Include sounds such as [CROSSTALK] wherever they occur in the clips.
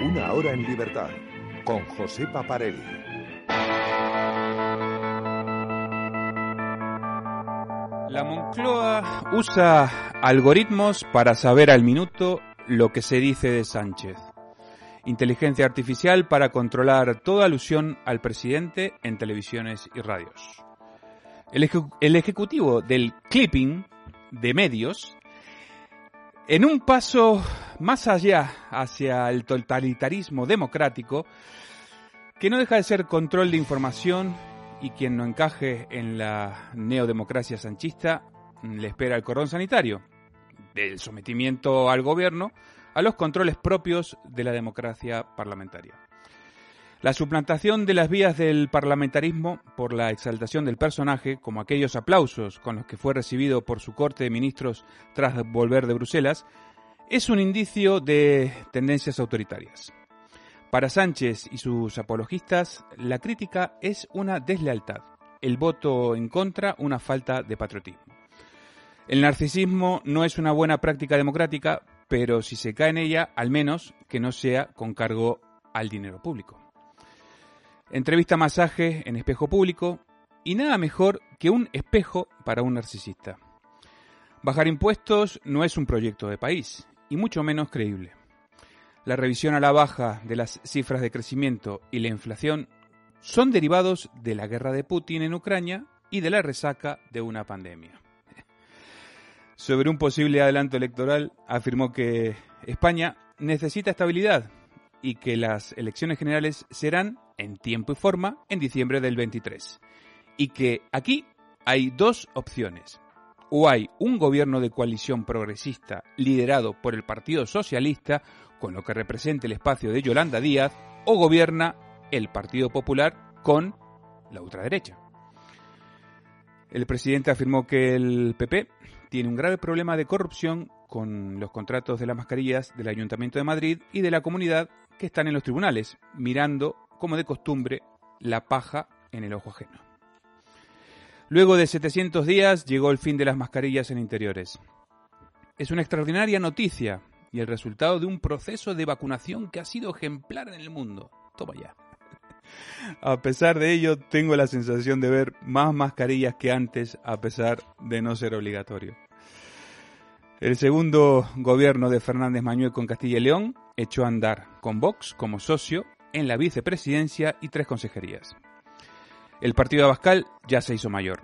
Una hora en libertad con José Paparelli. La Moncloa usa algoritmos para saber al minuto lo que se dice de Sánchez. Inteligencia artificial para controlar toda alusión al presidente en televisiones y radios. El, ejecutivo del clipping de medios, en un paso más allá hacia el totalitarismo democrático, que no deja de ser control de información y quien no encaje en la neodemocracia sanchista le espera el cordón sanitario, del sometimiento al gobierno a los controles propios de la democracia parlamentaria. La suplantación de las vías del parlamentarismo por la exaltación del personaje, como aquellos aplausos con los que fue recibido por su corte de ministros tras volver de Bruselas, es un indicio de tendencias autoritarias. Para Sánchez y sus apologistas, la crítica es una deslealtad, el voto en contra una falta de patriotismo. El narcisismo no es una buena práctica democrática, pero si se cae en ella, al menos que no sea con cargo al dinero público. Entrevista masaje en espejo público y nada mejor que un espejo para un narcisista. Bajar impuestos no es un proyecto de país, y mucho menos creíble. La revisión a la baja de las cifras de crecimiento y la inflación son derivados de la guerra de Putin en Ucrania y de la resaca de una pandemia. Sobre un posible adelanto electoral, afirmó que España necesita estabilidad y que las elecciones generales serán en tiempo y forma en diciembre del 23. Y que aquí hay dos opciones. O hay un gobierno de coalición progresista liderado por el Partido Socialista, con lo que representa el espacio de Yolanda Díaz, o gobierna el Partido Popular con la ultraderecha. El presidente afirmó que el PP tiene un grave problema de corrupción con los contratos de las mascarillas del Ayuntamiento de Madrid y de la comunidad que están en los tribunales, mirando, como de costumbre, la paja en el ojo ajeno. Luego de 700 días llegó el fin de las mascarillas en interiores. Es una extraordinaria noticia y el resultado de un proceso de vacunación que ha sido ejemplar en el mundo. Toma ya. A pesar de ello, tengo la sensación de ver más mascarillas que antes, a pesar de no ser obligatorio. El segundo gobierno de Fernández Mañuel con Castilla y León echó a andar con Vox como socio en la vicepresidencia y tres consejerías. El partido de Abascal ya se hizo mayor.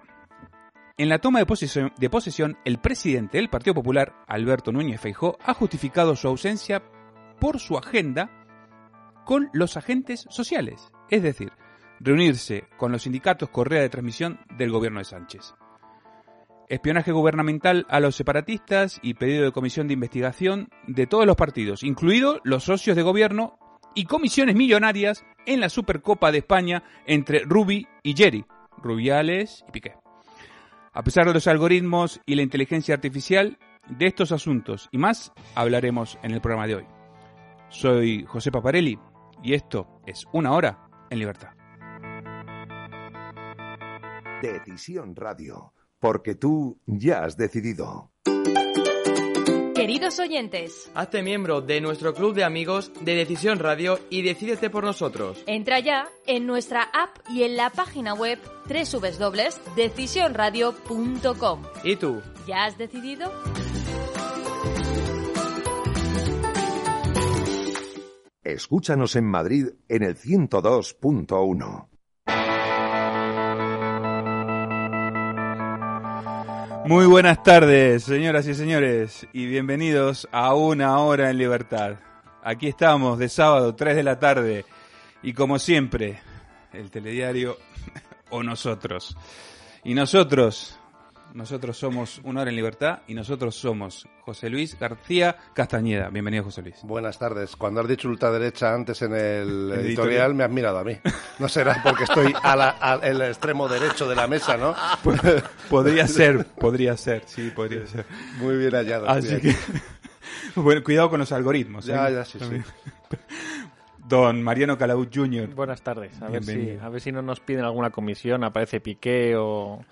En la toma de posesión, posesión, el presidente del Partido Popular, Alberto Núñez Feijó, ha justificado su ausencia por su agenda con los agentes sociales, es decir, reunirse con los sindicatos Correa de Transmisión del gobierno de Sánchez espionaje gubernamental a los separatistas y pedido de comisión de investigación de todos los partidos, incluidos los socios de gobierno y comisiones millonarias en la Supercopa de España entre Rubi y Jerry, Rubiales y Piqué. A pesar de los algoritmos y la inteligencia artificial, de estos asuntos y más hablaremos en el programa de hoy. Soy José Paparelli y esto es Una Hora en Libertad. Decisión Radio porque tú ya has decidido. Queridos oyentes, hazte miembro de nuestro club de amigos de Decisión Radio y decídete por nosotros. Entra ya en nuestra app y en la página web www.decisionradio.com. ¿Y tú? ¿Ya has decidido? Escúchanos en Madrid en el 102.1. Muy buenas tardes, señoras y señores, y bienvenidos a Una Hora en Libertad. Aquí estamos de sábado, 3 de la tarde, y como siempre, el telediario [LAUGHS] o nosotros. Y nosotros, nosotros somos Una Hora en Libertad, y nosotros somos José Luis García Castañeda. Bienvenido, José Luis. Buenas tardes. Cuando has dicho ultraderecha antes en el [LAUGHS] editorial, me has mirado a mí. No será porque estoy al extremo derecho de la mesa, ¿no? podría ser, podría ser, sí, podría ser. Muy bien hallado. Así que, [LAUGHS] bueno, cuidado con los algoritmos. ¿eh? Ya, ya, sí, sí. [LAUGHS] Don Mariano Calaú Jr. Buenas tardes. A ver, si, a ver si no nos piden alguna comisión, aparece Piqué o,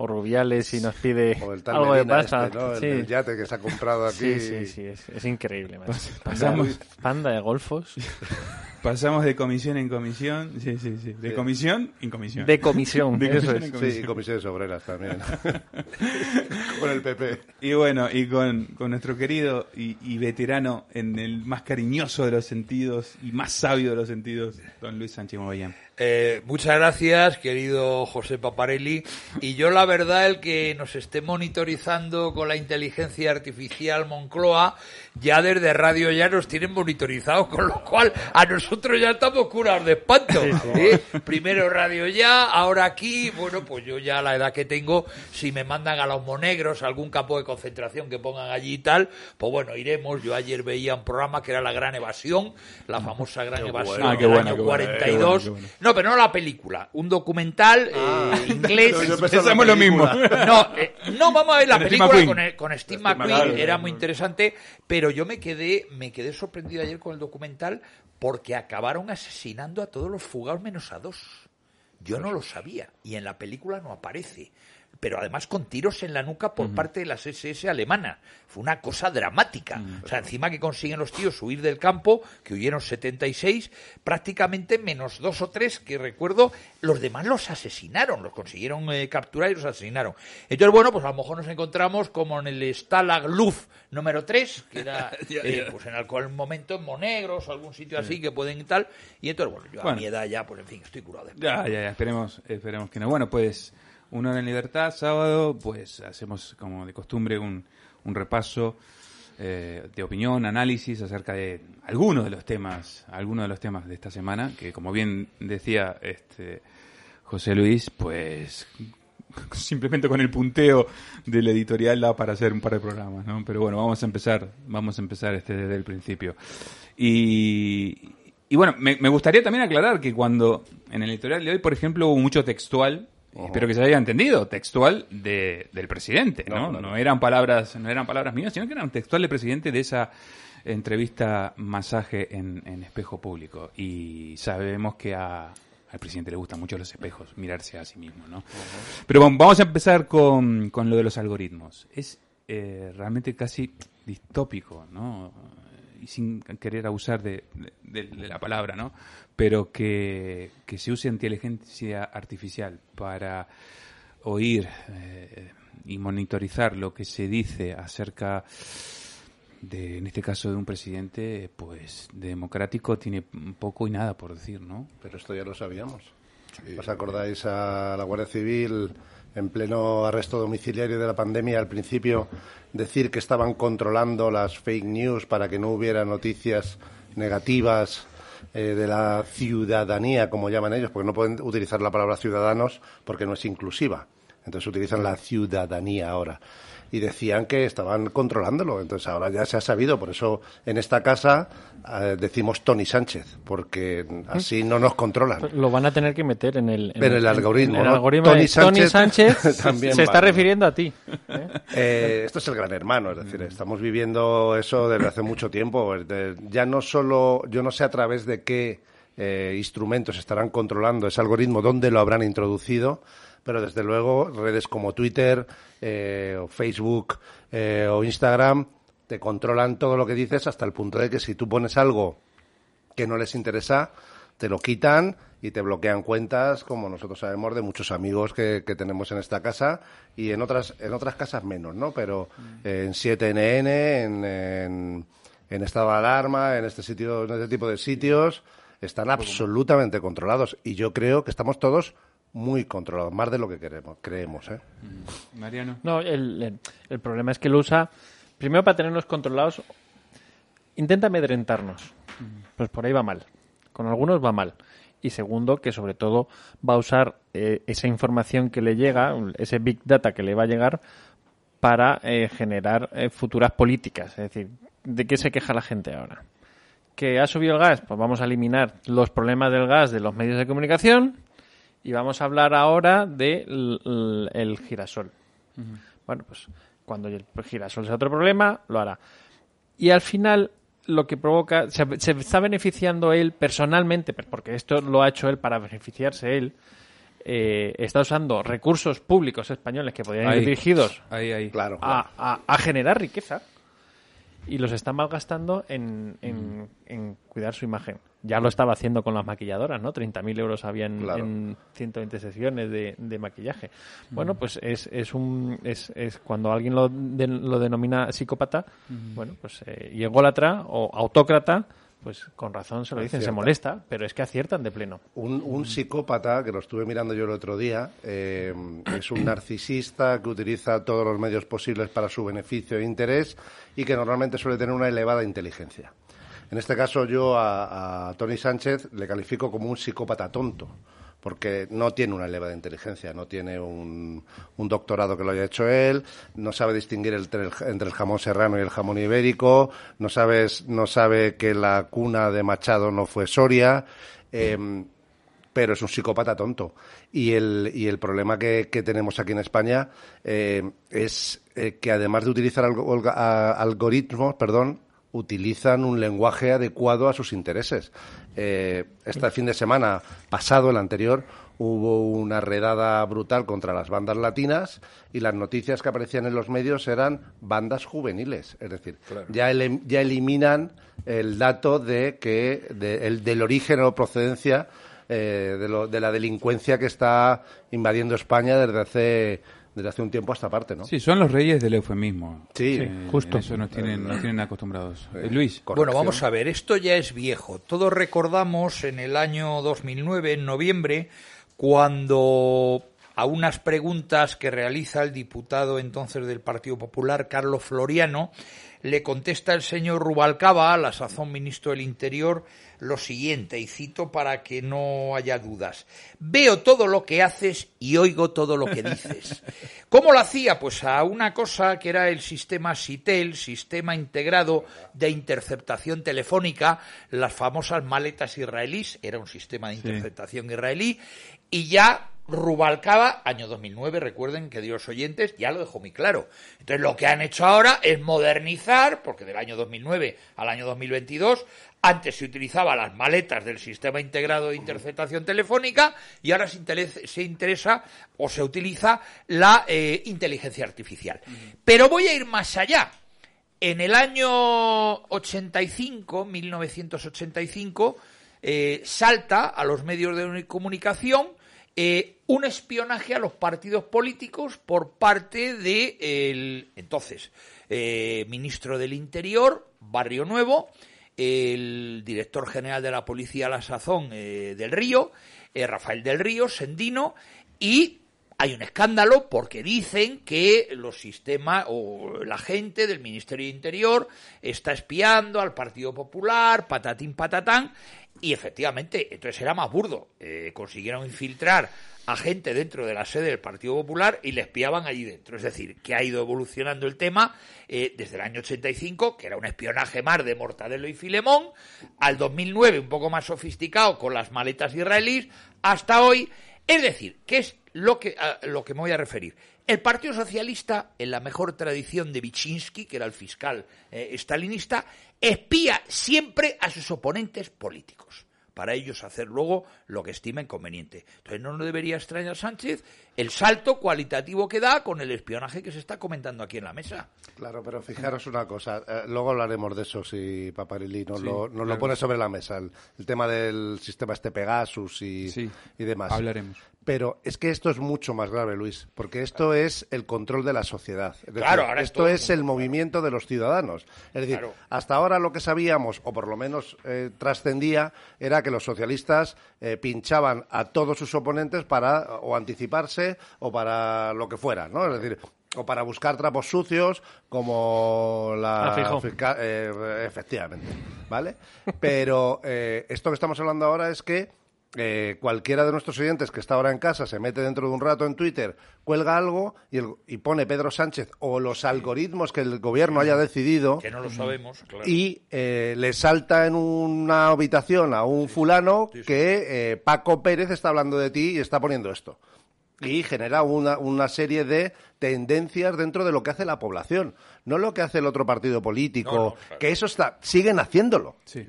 o Rubiales y nos pide O el tal algo de pasta. este, ¿no? El sí. del yate que se ha comprado aquí. sí, sí, sí, es, es increíble. pasamos- Panda de golfos. [LAUGHS] Pasamos de comisión en comisión. Sí, sí, sí. De Sí. comisión en comisión. De comisión, De eso comisión es. en Sí, comisión. y comisiones obreras también. [LAUGHS] Con el PP. Y bueno, y con, con nuestro querido y, y veterano en el más cariñoso de los sentidos y más sabio de los sentidos, don Luis Sánchez Mogollán. Eh, muchas gracias, querido José Paparelli. Y yo, la verdad, el que nos esté monitorizando con la inteligencia artificial Moncloa, ya desde radio ya nos tienen monitorizados, [LAUGHS] con lo cual a nosotros ya estamos curados de espanto. ¿eh? Primero radio ya, ahora aquí, bueno, pues yo ya a la edad que tengo, si me mandan a los monegros, a algún campo de concentración que pongan allí y tal, pues bueno, iremos. Yo ayer veía un programa que era La Gran Evasión, la famosa Gran Evasión Ah, qué del bueno, año qué bueno, 42. qué bueno, qué bueno. No, pero no la película, un documental eh, inglés. Yo pensaba Pensamos lo mismo. No, eh, no, vamos a ver la Steve película con, el- con Steve Steve McQueen, McQueen, era muy interesante, pero yo me quedé, me quedé sorprendido ayer con el documental porque acabaron asesinando a todos los fugados menos a dos. Yo no lo sabía y en la película no aparece. Pero además con tiros en la nuca por parte de las SS alemana. Fue una cosa dramática. O sea, encima que consiguen los tíos huir del campo, que huyeron 76, prácticamente menos dos o tres que recuerdo, los demás los asesinaron, los consiguieron eh, capturar y los asesinaron. Entonces, bueno, pues a lo mejor nos encontramos como en el Stalag Luft número 3, que era [LAUGHS] eh, pues en algún momento en Monegros o algún sitio así que pueden y tal. Y entonces, bueno, yo a mi edad ya, pues en fin, estoy curado de Ya, ya, ya, esperemos, esperemos que no. Bueno, pues una hora en libertad, sábado, pues hacemos como de costumbre un, un repaso eh, de opinión, análisis acerca de algunos de los temas, algunos de los temas de esta semana, que como bien decía este José Luis, pues [LAUGHS] simplemente con el punteo del editorial da para hacer un par de programas, ¿no? Pero bueno, vamos a empezar, vamos a empezar este desde el principio. Y, y bueno, me, me gustaría también aclarar que cuando en el editorial de hoy, por ejemplo, hubo mucho textual, espero que se haya entendido, textual de, del presidente, ¿no? No, eran palabras, no eran palabras mías, sino que eran textual del presidente de esa entrevista masaje en, en espejo público. Y sabemos que a, al presidente le gustan mucho los espejos, mirarse a sí mismo, ¿no? Pero bueno, vamos a empezar con, con lo de los algoritmos. Es eh, realmente casi distópico, ¿no? Y sin querer abusar de, de- de la palabra, ¿no? Pero que, que se use inteligencia artificial para oír eh, y monitorizar lo que se dice acerca de, en este caso, de un presidente, pues, democrático, tiene poco y nada por decir, ¿no? Pero esto ya lo sabíamos. ¿Os acordáis a la Guardia Civil en pleno arresto domiciliario de la pandemia al principio decir que estaban controlando las fake news para que no hubiera noticias negativas eh, de la ciudadanía, como llaman ellos, porque no pueden utilizar la palabra ciudadanos porque no es inclusiva. Entonces utilizan la ciudadanía ahora. Y decían que estaban controlándolo. Entonces ahora ya se ha sabido. Por eso en esta casa eh, decimos Tony Sánchez, porque así no nos controlan. Lo van a tener que meter en el, En el algoritmo, en el ¿no? algoritmo Tony de Tony Sánchez Sánchez [LAUGHS] también se está vale. refiriendo a ti. ¿eh? Eh, esto es el gran hermano, es decir, estamos viviendo eso desde hace mucho tiempo. Ya no solo, yo no sé a través de qué eh, instrumentos estarán controlando ese algoritmo, dónde lo habrán introducido, pero desde luego redes como Twitter eh, o Facebook eh, o Instagram te controlan todo lo que dices hasta el punto de que si tú pones algo que no les interesa, te lo quitan y te bloquean cuentas, como nosotros sabemos de muchos amigos que, que tenemos en esta casa y en otras en otras casas menos, ¿no? Pero eh, en 7NN, en, en, en estado de alarma, en este sitio, en este tipo de sitios, están absolutamente controlados. Y yo creo que estamos todos muy controlados, más de lo que queremos, creemos, ¿eh? Mariano. No, el, el- el problema es que lo usa primero para tenernos controlados. Intenta amedrentarnos. Pues por ahí va mal. Con algunos va mal. Y segundo, que sobre todo va a usar eh, esa información que le llega, ese big data que le va a llegar, para eh, generar eh, futuras políticas. Es decir, ¿de qué se queja la gente ahora? ¿Que ha subido el gas? Pues vamos a eliminar los problemas del gas de los medios de comunicación y vamos a hablar ahora del el- el girasol. Bueno, pues cuando el girasol sea otro problema, lo hará. Y al final lo que provoca, se, se está beneficiando él personalmente, porque esto lo ha hecho él para beneficiarse él, eh, está usando recursos públicos españoles que podrían Ahí. ir dirigidos Ahí, ahí. Claro. a, a- a generar riqueza y los está malgastando en, en- en cuidar su imagen. Ya lo estaba haciendo con las maquilladoras, ¿no? 30.000 euros había en, Claro. en 120 sesiones de, de maquillaje. Bueno, pues es, es un es, es cuando alguien lo, de- lo denomina psicópata, bueno, pues eh, y ególatra o autócrata, pues con razón se lo dicen, se molesta, pero es que aciertan de pleno. Un, un psicópata, que lo estuve mirando yo el otro día, eh, es un narcisista que utiliza todos los medios posibles para su beneficio e interés y que normalmente suele tener una elevada inteligencia. En este caso yo a, a Tony Sánchez le califico como un psicópata tonto, porque no tiene una elevada inteligencia, no tiene un, un doctorado que lo haya hecho él, no sabe distinguir el, entre el jamón serrano y el jamón ibérico, no, sabes, no sabe que la cuna de Machado no fue Soria. em, pero es un psicópata tonto. Y el, y el problema que, que tenemos aquí en España eh, es eh, que además de utilizar algoritmos, perdón, utilizan un lenguaje adecuado a sus intereses. Eh, este fin de semana pasado, el anterior, hubo una redada brutal contra las bandas latinas y las noticias que aparecían en los medios eran bandas juveniles. Es decir, ya, ele- ya eliminan el dato de que de- el, del origen o procedencia eh, de, lo- de la delincuencia que está invadiendo España desde hace desde hace un tiempo a esta parte, ¿no? Sí, son los reyes del eufemismo. Sí, Eh, justo. Eso nos tienen, nos tienen acostumbrados. Eh, Luis. Bueno, vamos a ver, esto ya es viejo. Todos recordamos en el año 2009, en noviembre, cuando a unas preguntas que realiza el diputado entonces del Partido Popular, Carlos Floriano, le contesta el señor Rubalcaba, a la sazón ministro del Interior, lo siguiente, y cito para que no haya dudas. Veo todo lo que haces y oigo todo lo que dices. [LAUGHS] ¿Cómo lo hacía? Pues a una cosa que era el sistema SITEL, Sistema Integrado de Interceptación Telefónica, las famosas maletas israelíes, era un sistema de interceptación israelí, y ya Rubalcaba, año 2009, recuerden, que los oyentes, ya lo dejó muy claro. Entonces lo que han hecho ahora es modernizar, porque del año 2009 al año 2022, antes se utilizaba las maletas del sistema integrado de interceptación telefónica y ahora se, interesa, se interesa o se utiliza la eh, inteligencia artificial. Pero voy a ir más allá. En el año 85, 1985, eh, salta a los medios de comunicación eh, un espionaje a los partidos políticos por parte de el entonces eh, ministro del Interior, Barrio Nuevo, el director general de la policía a la sazón eh, del Río, eh, Rafael del Río, Sendino, y hay un escándalo porque dicen que los sistemas o la gente del Ministerio de Interior está espiando al Partido Popular, patatín patatán, y efectivamente, entonces era más burdo. Eh, consiguieron infiltrar a gente dentro de la sede del Partido Popular y le espiaban allí dentro. Es decir, que ha ido evolucionando el tema eh, desde el año 85, que era un espionaje más de Mortadelo y Filemón, al 2009 un poco más sofisticado con las maletas israelíes, hasta hoy. Es decir, que es lo que, a lo que me voy a referir. El Partido Socialista, en la mejor tradición de Vichinsky, que era el fiscal eh, stalinista, espía siempre a sus oponentes políticos para ellos hacer luego lo que estimen conveniente. Entonces no nos debería extrañar Sánchez el salto cualitativo que da con el espionaje que se está comentando aquí en la mesa. Claro, pero fijaros una cosa, eh, luego hablaremos de eso si Paparelli nos, Sí, lo, nos claro. lo pone sobre la mesa, el, el tema del sistema este Pegasus y, Sí, y demás. hablaremos. Pero es que esto es mucho más grave, Luis, porque esto es el control de la sociedad. Es decir, Claro, ahora esto es el movimiento de los ciudadanos. Es decir, Claro. hasta ahora lo que sabíamos, o por lo menos eh, trascendía, era que los socialistas eh, pinchaban a todos sus oponentes para o anticiparse o para lo que fuera, ¿no? Es decir, o para buscar trapos sucios como la A Feijóo. fisca- eh, efectivamente, ¿vale? Pero eh, esto que estamos hablando ahora es que eh, cualquiera de nuestros oyentes que está ahora en casa se mete dentro de un rato en Twitter, cuelga algo y, el- y pone Pedro Sánchez o los algoritmos que el gobierno haya decidido Que no lo sabemos, claro. y eh, le salta en una habitación a un fulano que eh, Paco Pérez está hablando de ti y está poniendo esto. Y genera una, una serie de tendencias dentro de lo que hace la población, no lo que hace el otro partido político, No, no, claro. que eso está, siguen haciéndolo. Sí.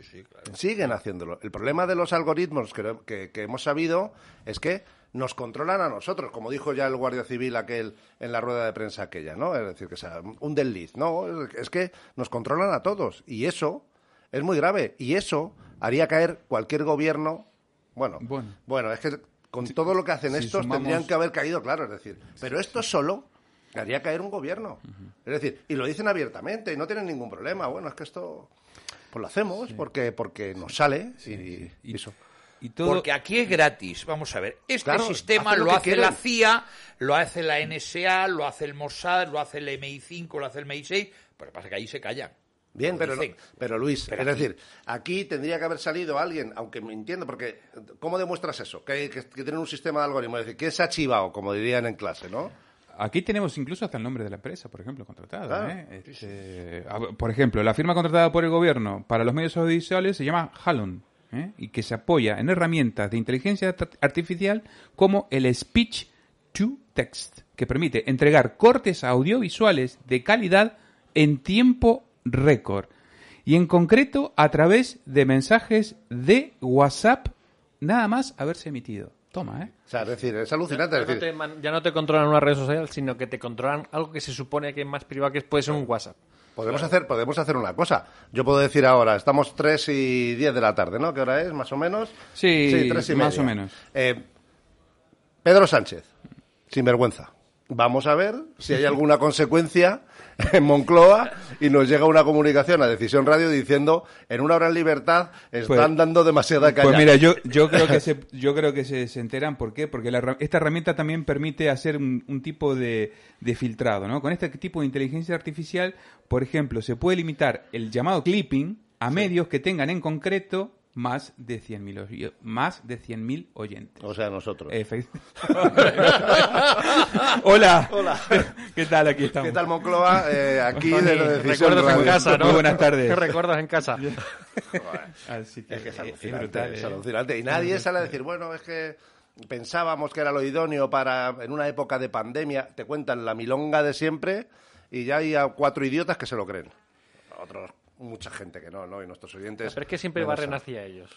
Siguen haciéndolo. El problema de los algoritmos que, que- que hemos sabido es que nos controlan a nosotros, como dijo ya el guardia civil aquel en la rueda de prensa aquella, ¿no? Es decir, que sea un desliz, no, es que nos controlan a todos y eso es muy grave y eso haría caer cualquier gobierno, bueno, Bueno. bueno, es que con todo lo que hacen si estos sumamos- tendrían que haber caído, claro, es decir, pero esto solo haría caer un gobierno. Es decir, y lo dicen abiertamente y no tienen ningún problema. Bueno, es que esto pues lo hacemos porque porque nos sale y, y Y- eso. Y todo, Porque aquí es gratis. Vamos a ver. Este Claro, sistema lo hace quieren. la CIA, lo hace la NSA, lo hace el Mossad, lo hace el MI5, lo hace el MI6. Pero pasa que ahí se callan. Bien, pero, no- pero Luis, Pero es decir, aquí tendría que haber salido alguien, aunque me entiendo, porque ¿cómo demuestras eso? Que, que, que tienen un sistema de algoritmos. Es decir, ¿quién se ha chivado, como dirían en clase, no? Aquí tenemos incluso hasta el nombre de la empresa, por ejemplo, contratada. ¿eh? Este, por ejemplo, la firma contratada por el gobierno para los medios audiovisuales se llama Halon ¿eh? y que se apoya en herramientas de inteligencia art- artificial como el Speech to Text, que permite entregar cortes audiovisuales de calidad en tiempo récord y en concreto a través de mensajes de WhatsApp nada más haberse emitido. Toma, ¿eh? O sea, es decir, es alucinante. Ya Es no, decir, te, man- ya no te controlan una red social, sino que te controlan algo que se supone que es más privado, que puede ser un WhatsApp. Podemos hacer, podemos hacer una cosa. Yo puedo decir ahora, estamos 3 y 10 de la tarde, ¿no? ¿Qué hora es, más o menos? Sí, tres y más media. o menos. Eh, Pedro Sánchez, sin vergüenza. Vamos a ver si hay [LAUGHS] alguna consecuencia [LAUGHS] en Moncloa y nos llega una comunicación a Decisión Radio diciendo en una hora en libertad están Pues- dando demasiada caña. Pues mira, yo, yo creo que [LAUGHS] se, yo creo que se, se enteran, ¿por qué? Porque la esta herramienta también permite hacer un, un tipo de, de filtrado, ¿no? Con este tipo de inteligencia artificial, por ejemplo, se puede limitar el llamado clipping a medios que tengan en concreto más de 100.000 oy- más de 100.000 oyentes. O sea, nosotros. Efe- [LAUGHS] Hola. Hola. [LAUGHS] ¿Qué tal? Aquí estamos. ¿Qué tal Moncloa? Eh, aquí Tony, de la Decisión recuerdos en casa, ¿no? Muy buenas tardes. recuerdos en casa. [LAUGHS] Así que, Es que es eh, alucinante, brutal, es eh. alucinante. Y nadie sale a decir, bueno, es que pensábamos que era lo idóneo para, en una época de pandemia, te cuentan la milonga de siempre y ya hay a cuatro idiotas que se lo creen. Otros, mucha gente que no, ¿no? Y nuestros oyentes... Pero es que siempre barren hacia ellos.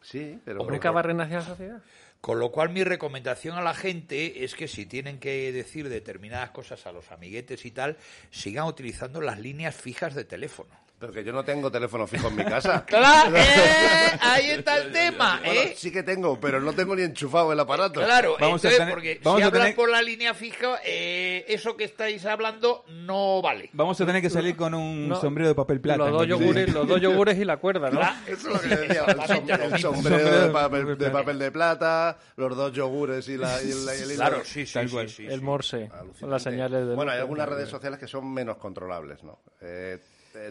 Sí, pero... ¿Nunca barren hacia la sociedad? Con lo cual mi recomendación a la gente es que si tienen que decir determinadas cosas a los amiguetes y tal, sigan utilizando las líneas fijas de teléfono. Pero que yo no tengo teléfono fijo en mi casa. [LAUGHS] Claro, eh, ahí está el [LAUGHS] tema, Bueno, ¿eh? sí que tengo, pero no tengo ni enchufado el aparato. Claro, Vamos a entonces, tener- porque vamos si a hablan tener- por la línea fija, eh, eso que estáis hablando no vale. Vamos a tener que salir con un No, sombrero de papel plata. Los dos, yogures, los dos yogures y la cuerda, ¿no? Eso es lo que decía, [LAUGHS] el, som- exactamente lo el sombrero de papel, de papel de plata, los dos yogures y, la, y. Claro, sí, sí, sí, sí, El sí. morse, Alucinante. las señales de... Bueno, hay algunas redes sociales que son menos controlables, ¿no? Eh,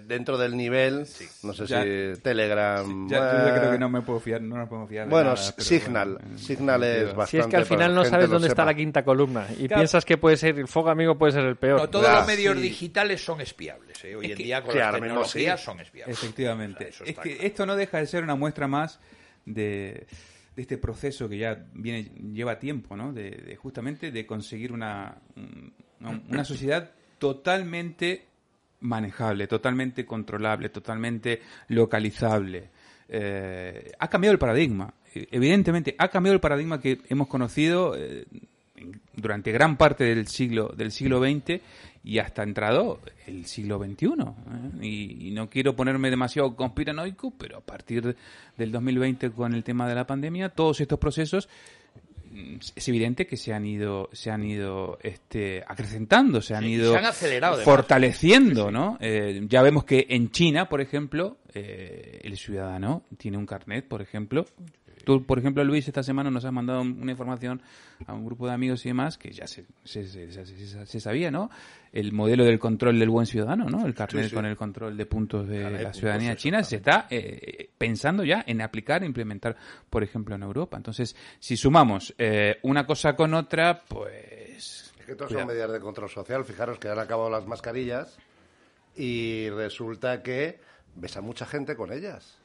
dentro del nivel, no sé Ya- si Telegram... Ya, yo eh, creo que no me puedo fiar, no nos podemos fiar. de Bueno, nada, Signal. bueno, eh, Signal es sentido. bastante... Si es que al final no sabes dónde está la quinta columna y Claro. piensas que puede ser el fuego amigo puede ser el peor. No, todos los medios sí. digitales son espiables. ¿eh? Hoy Es en que- día con las tecnologías sí. son espiables. Efectivamente. O sea, eso es que claro. esto no deja de ser una muestra más de, de este proceso que ya viene lleva tiempo, ¿no? De, de justamente de conseguir una, un- una, una sociedad totalmente manejable, totalmente controlable, totalmente localizable. Eh, ha cambiado el paradigma. Evidentemente, ha cambiado el paradigma que hemos conocido eh, durante gran parte del siglo del siglo XX y hasta entrado el siglo XXI. ¿eh? Y, y no quiero ponerme demasiado conspiranoico, pero a partir del 2020 con el tema de la pandemia, todos estos procesos es evidente que se han ido se han ido este acrecentando se han Sí, ido se han acelerado, fortaleciendo no Eh, ya vemos que en China por ejemplo eh, el ciudadano tiene un carnet por ejemplo Tú, por ejemplo, Luis, esta semana nos has mandado una información a un grupo de amigos y demás que ya se, se, se- se- se- se sabía, ¿no? El modelo del control del buen ciudadano, ¿no? El carnet Sí, sí. con el control de puntos de la puntos, ciudadanía china se está eh, pensando ya en aplicar, e implementar, por ejemplo, en Europa. Entonces, si sumamos eh, una cosa con otra, pues... Es que todas son medidas de control social. Fijaros que han acabado las mascarillas y resulta que ves a mucha gente con ellas.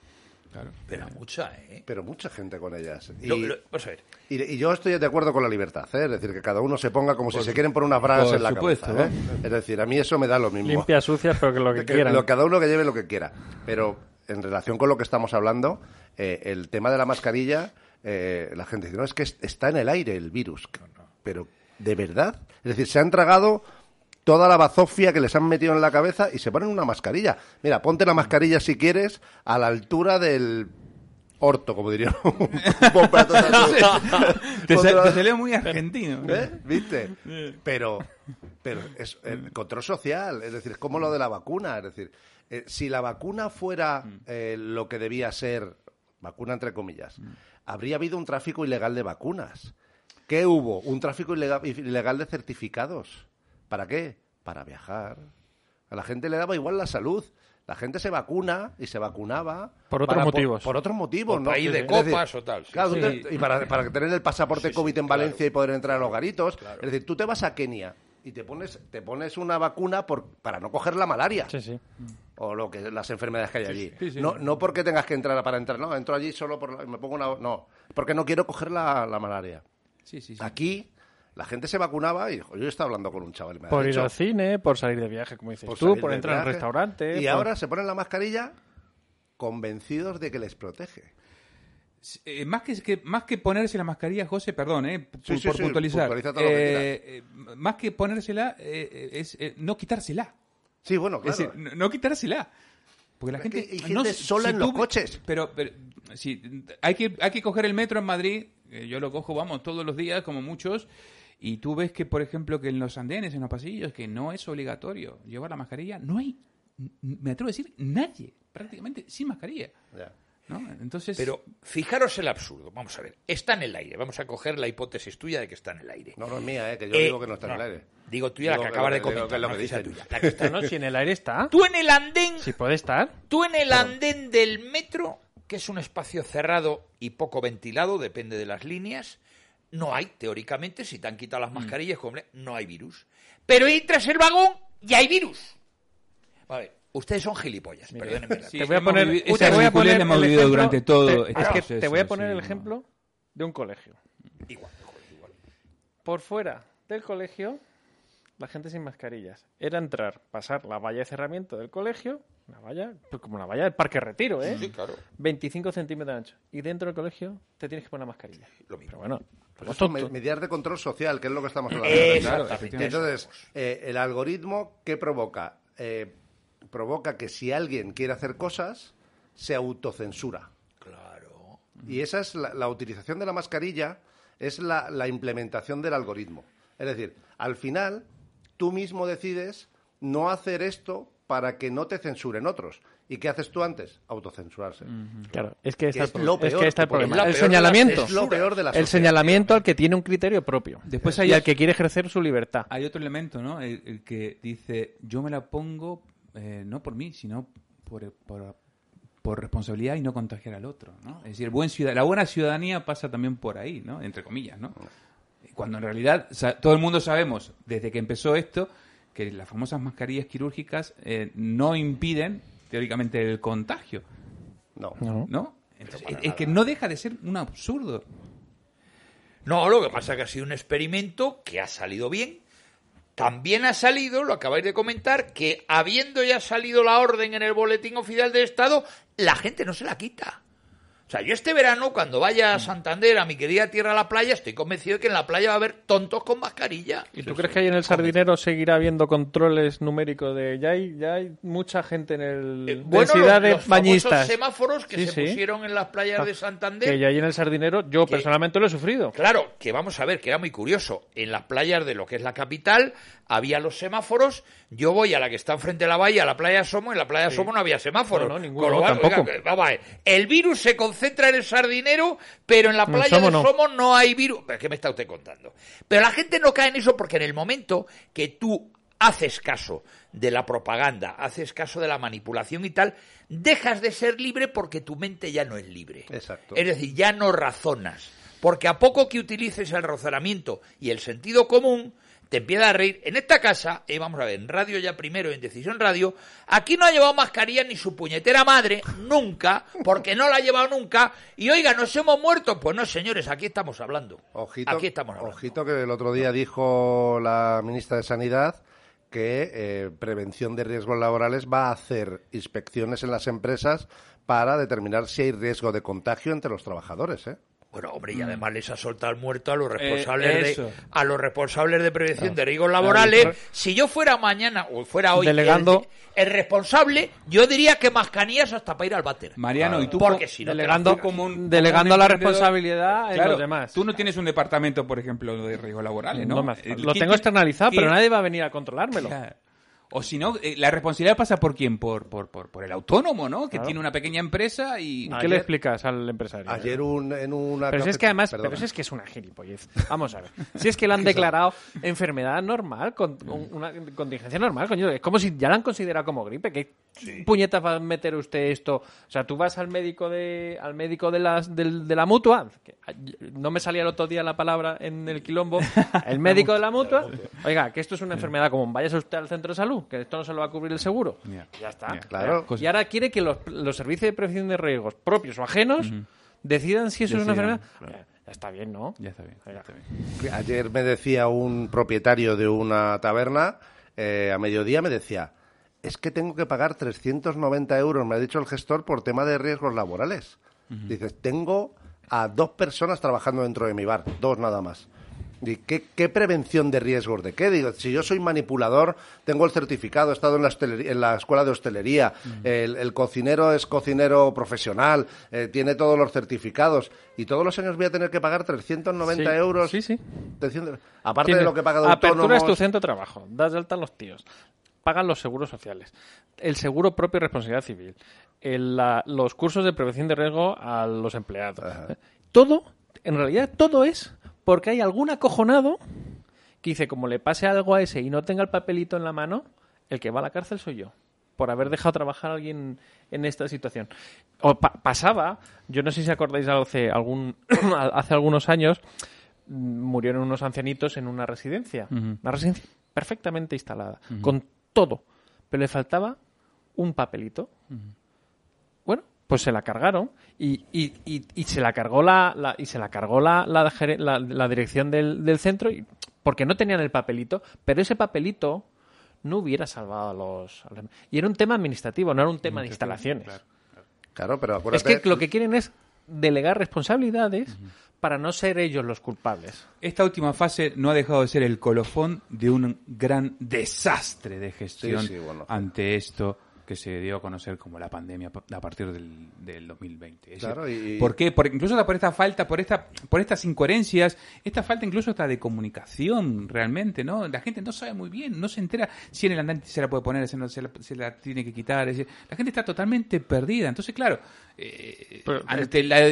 Claro. Pero mucha, ¿eh? Pero mucha gente con ellas. Y, Lo- lo- vamos a ver. y- y yo estoy de acuerdo con la libertad, ¿eh? es decir, que cada uno se ponga como si se quieren poner unas bragas en la supuesto, cabeza. ¿eh? Es decir, a mí eso me da lo mismo. Limpia, sucias, pero que lo que [LAUGHS] Que quieran. lo- cada uno que lleve lo que quiera. Pero en relación con lo que estamos hablando, eh, el tema de la mascarilla eh, la gente dice, no, es que es- está en el aire el virus. Pero, ¿de verdad? Es decir, se han tragado toda la bazofia que les han metido en la cabeza y se ponen una mascarilla. Mira, ponte la mascarilla si quieres a la altura del orto, como diría un [LAUGHS] Te, te salió muy argentino. ¿Eh? ¿Viste? Pero, pero es el control social, es decir, es como lo de la vacuna. Es decir, eh, si la vacuna fuera eh, lo que debía ser, vacuna entre comillas, habría habido un tráfico ilegal de vacunas. ¿Qué hubo? Un tráfico ilega- ilegal de certificados. ¿Para qué? Para viajar. A la gente le daba igual la salud. La gente se vacuna y se vacunaba. Por otros para- motivos. Por, otros motivos, Por ¿no? país de decir, copas o tal, sí. claro, tú Sí. te- y para, para tener el pasaporte Sí, sí, COVID en claro. Valencia y poder entrar a los garitos. Es decir, tú te vas a Kenia y te pones, te pones una vacuna por, para no coger la malaria Sí, sí. o lo que las enfermedades que hay allí. sí, sí. No, no porque tengas que entrar para entrar, no, entro allí solo por la- me pongo una no, porque no quiero coger la, la malaria. Sí, sí, sí. Aquí la gente se vacunaba y jo, yo estaba hablando con un chaval y me ha Por ir dicho, al cine, por salir de viaje, como dices por tú, por entrar a un viaje. restaurante. Y por- ahora se ponen la mascarilla convencidos de que les protege. Eh, más, que, que- más que ponerse la mascarilla, José, perdón, eh, p- Sí, sí, por sí, puntualizar. Eh, más que ponérsela, eh, eh, es eh, no quitársela. Sí, bueno, claro. Es decir, no, no quitársela. Porque la gente. que hay no gente sé, sola en los coches. Pero, pero sí, hay, que, hay que coger el metro en Madrid. eh, yo lo cojo, vamos, todos los días, como muchos. Y tú ves que, por ejemplo, que en los andenes, en los pasillos, que no es obligatorio llevar la mascarilla, no hay, me atrevo a decir, nadie, prácticamente, sin mascarilla. Ya. ¿no? Entonces. Pero fijaros el absurdo. Vamos a ver. Está en el aire. Vamos a coger la hipótesis tuya de que está en el aire. No, no es mía, eh, que yo Eh, digo que no está en el no, aire. Digo tuya la que que acabas de comentar. que es lo no que dice tuya, la que está. No, si en el aire está. [LAUGHS] Tú en el andén, Si puede estar. tú en el andén del metro, que es un espacio cerrado y poco ventilado, depende de las líneas, no hay, teóricamente, si te han quitado las Mm. mascarillas, hombre, no hay virus. Pero entras el vagón y hay virus. A ver, ustedes son gilipollas, perdónenme. la- Sí, te voy a hemos poner, te voy a hemos vivido ejemplo- durante todo te, este es que proceso, te voy a poner sí, el no. ejemplo de un colegio. Igual, igual, igual. Por fuera del colegio, la gente sin mascarillas. Era entrar, pasar la valla de cerramiento del colegio, una valla, pues como la valla del Parque Retiro, ¿eh? Sí, claro. 25 centímetros de ancho. Y dentro del colegio te tienes que poner la mascarilla. Lo mismo. Pero bueno, Pues medidas de control social, que es lo que estamos hablando. Entonces, eh, el algoritmo, ¿qué provoca? Eh, provoca que si alguien quiere hacer cosas, se autocensura. Claro. Y esa es la, la utilización de la mascarilla, es la, la implementación del algoritmo. Es decir, al final, tú mismo decides no hacer esto para que no te censuren otros. ¿Y qué haces tú antes? Autocensurarse. Claro, es que, está es lo es peor, que está el problema. es El señalamiento. Es lo peor de la El señalamiento al que tiene un criterio propio. Después y hay- al que quiere ejercer su libertad. Hay otro elemento, ¿no? El, el que dice, yo me la pongo eh, no por mí, sino por, por, por responsabilidad y no contagiar al otro, ¿no? Es decir, buen ciudad, la buena ciudadanía pasa también por ahí, ¿no? Entre comillas, ¿no? Cuando en realidad todo el mundo sabemos, desde que empezó esto, que las famosas mascarillas quirúrgicas eh, no impiden, teóricamente, el contagio, No. No. ¿no? Entonces, es, es que no deja de ser un absurdo. No, lo que pasa es que ha sido un experimento que ha salido bien. También ha salido, lo acabáis de comentar, que habiendo ya salido la orden en el boletín oficial del Estado, la gente no se la quita. O sea, yo este verano, cuando vaya a Santander, a mi querida tierra a la playa, estoy convencido de que en la playa va a haber tontos con mascarilla. ¿Y tú crees que ahí en el sardinero seguirá habiendo controles numéricos de ya hay, ya hay mucha gente en el Eh, bueno, densidad los, de los bañistas? famosos semáforos que Sí, se sí. pusieron en las playas Ah, de Santander. Que ya hay en el sardinero, yo Que- personalmente lo he sufrido. Claro, que vamos a ver, que era muy curioso. En las playas de lo que es la capital había los semáforos. Yo voy a la que está enfrente de la bahía, a la playa Somo, y en la playa Somo no había semáforos. No, no, ninguno, Con lo cual, tampoco. oiga, vamos a ver, el virus se concentra en el sardinero, pero en la playa Somo de no. Somo no hay virus. ¿Qué me está usted contando? Pero la gente no cae en eso porque en el momento que tú haces caso de la propaganda, haces caso de la manipulación y tal, dejas de ser libre porque tu mente ya no es libre. Exacto. Es decir, ya no razonas. Porque a poco que utilices el razonamiento y el sentido común, te empieza a reír. En esta casa, y vamos a ver, en radio ya primero, en Decisión Radio, aquí no ha llevado mascarilla ni su puñetera madre, nunca, porque no la ha llevado nunca. Y oiga, ¿nos hemos muerto? Pues no, señores, aquí estamos hablando. Ojito, aquí estamos hablando. ojito que el otro día dijo la ministra de Sanidad que eh, prevención de riesgos laborales va a hacer inspecciones en las empresas para determinar si hay riesgo de contagio entre los trabajadores. ¿eh? Bueno, hombre, y además les ha soltado el muerto a los responsables de a los responsables de prevención de riesgos laborales. Si yo fuera mañana o fuera hoy Delegando- el, el responsable, yo diría que mascarillas hasta para ir al váter. Mariano, y tú Porque si Delegando, como un- delegando como un la responsabilidad en Claro, los demás. Tú no tienes un departamento, por ejemplo, de riesgos laborales, ¿no? No me hace Eh, falta. Lo ¿quién- tengo externalizado, pero nadie va a venir a controlármelo. Claro. O si no, eh, la responsabilidad pasa por quién? Por, por, por, por el autónomo, ¿no? Que Claro. tiene una pequeña empresa y... ¿Qué Ayer- le explicas al empresario? Ayer un- en una... Pero si es que además, Perdona. pero si es que es una gilipollez. Vamos a ver. Si es que lo [LAUGHS] han declarado enfermedad normal, con un- una contingencia normal, coño. Es como si ya la han considerado como gripe. ¿Qué puñetas va a meter usted esto? O sea, tú vas al médico de, al médico de las, del- de la mutua. que no me salía el otro día la palabra en el quilombo. [LAUGHS] El médico de la mutua. Oiga, que esto es una enfermedad común. Váyase usted al centro de salud, que esto no se lo va a cubrir el seguro. Ya. Ya está. Claro. Cosas- Y ahora quiere que los, los servicios de prevención de riesgos, propios o ajenos, decidan si eso es una enfermedad. Ya, ya está bien, ¿no? Ya está bien, ya Oiga. está bien. Ayer me decía un propietario de una taberna, eh, a mediodía me decía, es que tengo que pagar 390 euros, me ha dicho el gestor, por tema de riesgos laborales. Dices, tengo a dos personas trabajando dentro de mi bar, dos nada más. ¿Y qué, qué prevención de riesgos de qué? Digo, si yo soy manipulador, tengo el certificado, he estado en la, en la escuela de hostelería, el, el cocinero es cocinero profesional, eh, tiene todos los certificados, y todos los años voy a tener que pagar 390 Sí, euros. Sí, sí. 300 aparte Tiene- de lo que paga de Apertura es tu centro de trabajo. Das de alta a los tíos. Pagan los seguros sociales. El seguro propio y responsabilidad civil. el- la- los cursos de prevención de riesgo a los empleados. Todo, en realidad, todo es porque hay algún acojonado que dice, como le pase algo a ese y no tenga el papelito en la mano, el que va a la cárcel soy yo. Por haber dejado trabajar a alguien en esta situación. O pa- pasaba, yo no sé si acordáis hace, algún, [COUGHS] hace algunos años, mm, murieron unos ancianitos en una residencia. Una residencia perfectamente instalada, con todo. Pero le faltaba un papelito. Bueno, pues se la cargaron y, y, y, y se la cargó la, la- y se la cargó la, la, la- dirección del, del centro y- porque no tenían el papelito, pero ese papelito no hubiera salvado a los, a los- y era un tema administrativo, no era un tema de instalaciones. Claro, pero Es que lo que quieren es delegar responsabilidades para no ser ellos los culpables. Esta última fase no ha dejado de ser el colofón de un gran desastre de gestión Sí, sí, bueno. ante esto que se dio a conocer como la pandemia a partir del, del 2020. Es Claro, decir, y- ¿Por qué? Por, incluso hasta por esta falta, por esta, por estas incoherencias, esta falta incluso hasta de comunicación realmente, ¿no? La gente no sabe muy bien, no se entera si en el andante se la puede poner, si no se la, se la tiene que quitar. es decir, la gente está totalmente perdida. Entonces, claro, eh, ante la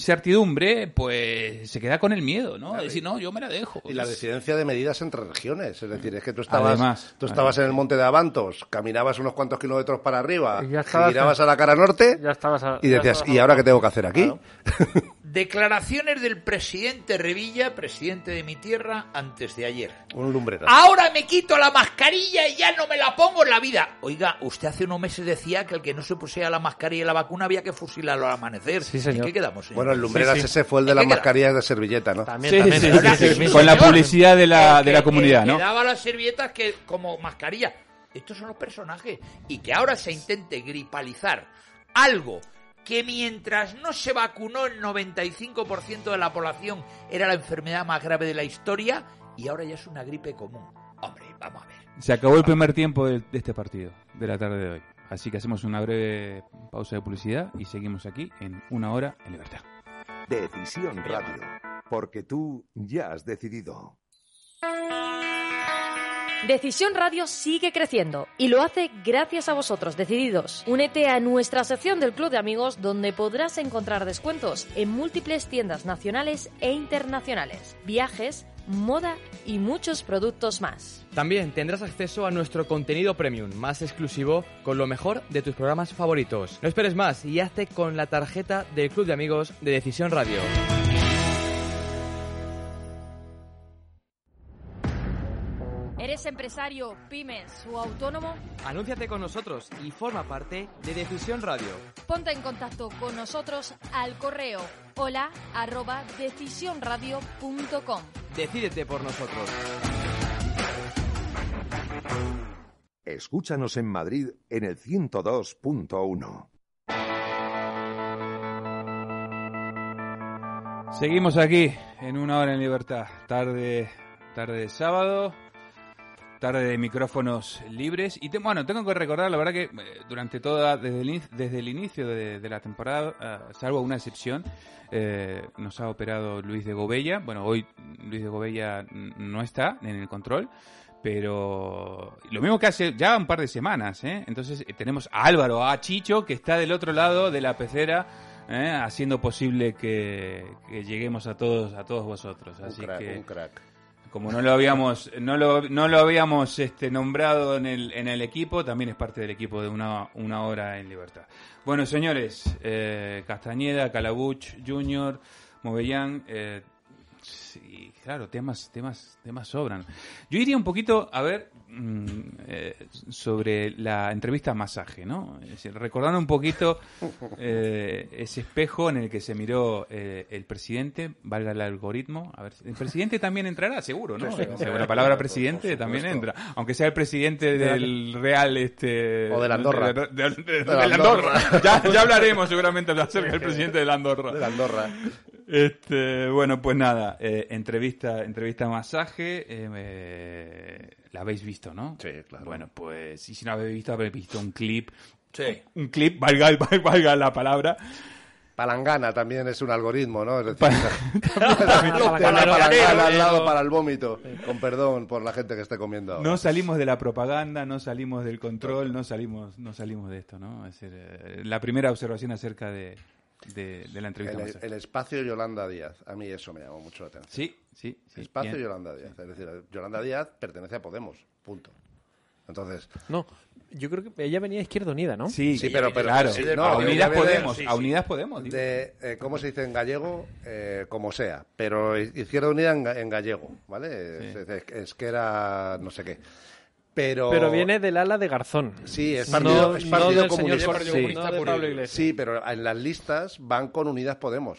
incertidumbre, pues se queda con el miedo, ¿no? decir, no, yo me la dejo. Y la decidencia de medidas entre regiones. Es decir, es que tú estabas, Además, tú estabas en el monte de Avantos, caminabas unos cuantos kilómetros para arriba, Y ya girabas a la cara norte Ya estabas a- y ya decías, estabas ¿y ahora qué tengo que hacer aquí? Claro. [LAUGHS] Declaraciones del presidente Revilla, presidente de mi tierra, antes de ayer. Un lumbrera. Ahora me quito la mascarilla y ya no me la pongo en la vida. Oiga, usted hace unos meses decía que el que no se pusiera la mascarilla y la vacuna había que fusilarlo al amanecer. Sí, señor. ¿En qué quedamos? señor? Bueno, el lumbreras Sí, sí. ese fue el de ¿En las mascarillas de servilleta, ¿no? También, Sí, también. sí, Ahora sí, sí, sí, con la publicidad de la, de la comunidad, ¿no? daba las servietas que como mascarilla. Estos son los personajes. Y que ahora se intente gripalizar algo que mientras no se vacunó el 95% de la población era la enfermedad más grave de la historia y ahora ya es una gripe común. Hombre, vamos a ver. Se acabó el primer tiempo de, de este partido, de la tarde de hoy. Así que hacemos una breve pausa de publicidad y seguimos aquí en una hora en libertad. Decisión Radio. Porque tú ya has decidido. Decisión Radio sigue creciendo y lo hace gracias a vosotros, decididos. Únete a nuestra sección del Club de Amigos donde podrás encontrar descuentos en múltiples tiendas nacionales e internacionales, viajes, moda y muchos productos más. También tendrás acceso a nuestro contenido premium, más exclusivo, con lo mejor de tus programas favoritos. No esperes más y hazte con la tarjeta del Club de Amigos de Decisión Radio. ¿Eres empresario, pymes o autónomo? Anúnciate con nosotros y forma parte de Decisión Radio. Ponte en contacto con nosotros al correo hola arroba decisionradio.com. Decídete por nosotros. Escúchanos en Madrid en el 102.1. Seguimos aquí en una hora en libertad, tarde, tarde de sábado, tarde de micrófonos libres y te- bueno, tengo que recordar la verdad que eh, durante toda desde el, desde el inicio de, de la temporada, ah, salvo una excepción, eh, nos ha operado Luis de Gobella. Bueno, hoy Luis de Gobella no está en el control. Pero lo mismo que hace ya un par de semanas, ¿eh? Entonces eh, tenemos a Álvaro, a Chicho, que está del otro lado de la pecera, ¿eh? haciendo posible que, que lleguemos a todos, a todos vosotros. Un Así crack, que un crack. Como no lo habíamos, no lo, no lo habíamos este, nombrado en el, en el equipo, también es parte del equipo de una, una hora en libertad. Bueno, señores, eh, Castañeda, Calabuch, Junior, Movellán, eh, claro, temas, temas, temas sobran. Yo iría un poquito a ver mm, eh, sobre la entrevista a masaje, ¿no? Es decir, recordando un poquito eh, ese espejo en el que se miró eh, el presidente, valga el algoritmo. A ver, el presidente también entrará, seguro, ¿no? Sí, sí, la palabra por presidente también entra, aunque sea el presidente del Real, este, O de la Andorra. de, de- de- de De la la Andorra. Andorra. ya, ya hablaremos seguramente acerca del presidente de la Andorra. De la Andorra. Este, bueno, pues nada, eh, entrevista, entrevista a masaje, eh, eh, la habéis visto, ¿no? Sí, claro. Bueno, pues, y si no habéis visto, habéis visto un clip. Sí. Un clip, valga, [LAUGHS] valga la palabra. Palangana también es un algoritmo, ¿no? Es decir, Pa- [LAUGHS] [LAUGHS] Tiene la Palangana. palangana al lado para el vómito. Con perdón por la gente que esté comiendo. ahora. No salimos de la propaganda, no salimos del control, no salimos, no salimos de esto, ¿no? Es decir, eh, la primera observación acerca de, de, de la entrevista. el, masaje. el espacio Yolanda Díaz. A mí eso me llamó mucho la atención. Sí, sí, sí. espacio bien. Yolanda Díaz. Es decir, Yolanda Díaz pertenece a Podemos. Punto. Entonces, No, yo creo que ella venía a Izquierda Unida, ¿no? Sí, Sí, pero- pero- claro, sí, a Unidas Podemos, sí, a. Unidas Podemos. de, eh, ¿cómo se dice en gallego? Eh, como sea. Pero Izquierda Unida en, ga- en gallego, ¿vale? Es, es- es que era no sé qué. Pero, Pero viene del ala de Garzón. Sí, es No- partido, es no partido del comunista. señor Partido sí. Comunista no de por Pablo el- Iglesias. Sí, pero en las listas van con Unidas Podemos.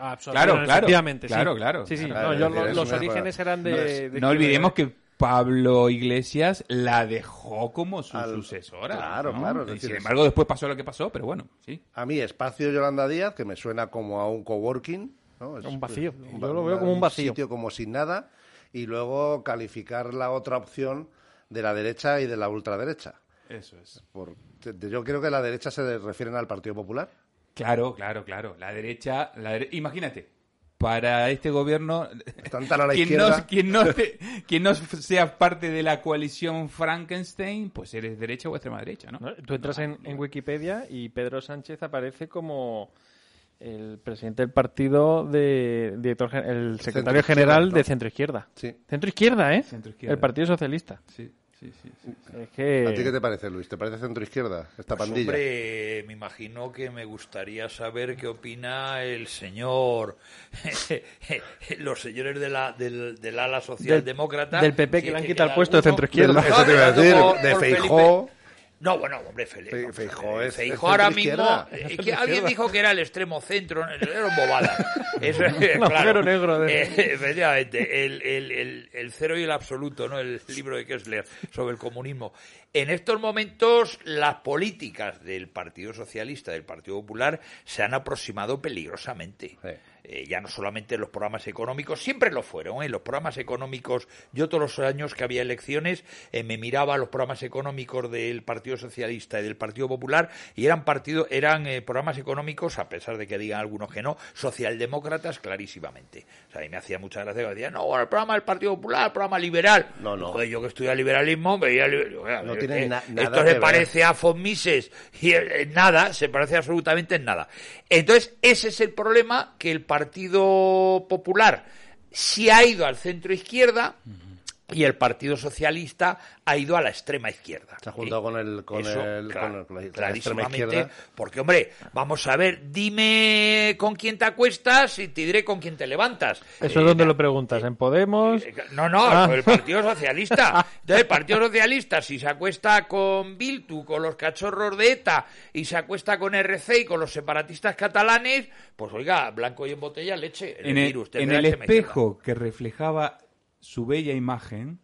Ah, Claro, absolutamente, claro, sí. claro, claro. Sí, sí, Claro, no, es yo- es los una orígenes eran de... no es- de No olvidemos que Pablo Iglesias la dejó como su Al- sucesora. Claro, ¿no? claro, es decir, sin es- embargo, después pasó lo que pasó, pero bueno, sí. A mí, espacio Yolanda Díaz, que me suena como a un coworking. ¿no? Es- Un vacío. un Yo lo veo como un vacío. sitio como sin nada. Y luego calificar la otra opción de la derecha y de la ultraderecha. Eso es. Por- yo creo que la derecha se refieren al Partido Popular. Claro, claro, claro. La derecha, la dere- imagínate, para este gobierno, Están tan a la quien, izquierda. no, quien, no te- quien no sea parte de la coalición Frankenstein, pues eres derecha o extrema derecha, ¿no? ¿no? Tú entras en, en Wikipedia y Pedro Sánchez aparece como el presidente del partido de director el secretario Centro general izquierda, ¿no? de centro izquierda. Sí. Centro izquierda, ¿eh? Centro izquierda. El Partido Socialista. Sí, sí, sí. sí. Es que ¿A ti qué te parece, Luis? ¿Te parece centro izquierda esta Pues, pandilla? hombre, me imagino que me gustaría saber qué opina el señor, [LAUGHS] los señores de la, del, del ala socialdemócrata. del PP que le han quitado el puesto de alguno. centroizquierda. Eso te iba a decir, de Feijó. Felipe. No, bueno, hombre, Felipe. Fe- Feijóo es- Feijóo ahora mismo. eh, que alguien dijo que era el extremo centro. Era bobada. Eso [LAUGHS] es, Un claro. agujero negro de- Eh, efectivamente, el, el, el, el cero y el absoluto, ¿no? El libro de Kessler sobre el comunismo. En estos momentos, las políticas del Partido Socialista, del Partido Popular, se han aproximado peligrosamente. Sí. Eh, ya no solamente los programas económicos, siempre lo fueron. ¿eh? Los programas económicos, yo todos los años que había elecciones eh, me miraba los programas económicos del Partido Socialista y del Partido Popular y eran partido, eran eh, programas económicos, a pesar de que digan algunos que no, socialdemócratas clarísimamente. O sea, me hacía mucha gracia que decían, no, bueno, el programa del Partido Popular, el programa liberal. No, no. Joder, yo que estudié liberalismo, veía liber- No tiene na- nada esto se ver. parece a Mises y en nada, se parece absolutamente en nada. Entonces, ese es el problema que el Partido Popular sí ha ido al centro izquierda y el Partido Socialista ha ido a la extrema izquierda. Se ha juntado con el- con Eso, el- con el- con la extrema clarísimamente, izquierda. porque hombre, vamos a ver, dime con quién te acuestas y te diré con quién te levantas. Eso Eh, es donde lo preguntas, en Podemos. eh, No, no, Ah. con el Partido Socialista. [LAUGHS] Entonces, el Partido Socialista, si se acuesta con Bildu, con los cachorros de ETA, y se acuesta con RC y con los separatistas catalanes, pues oiga, blanco y en botella, leche. El En el, virus, en tendrá el espejo que reflejaba su bella imagen,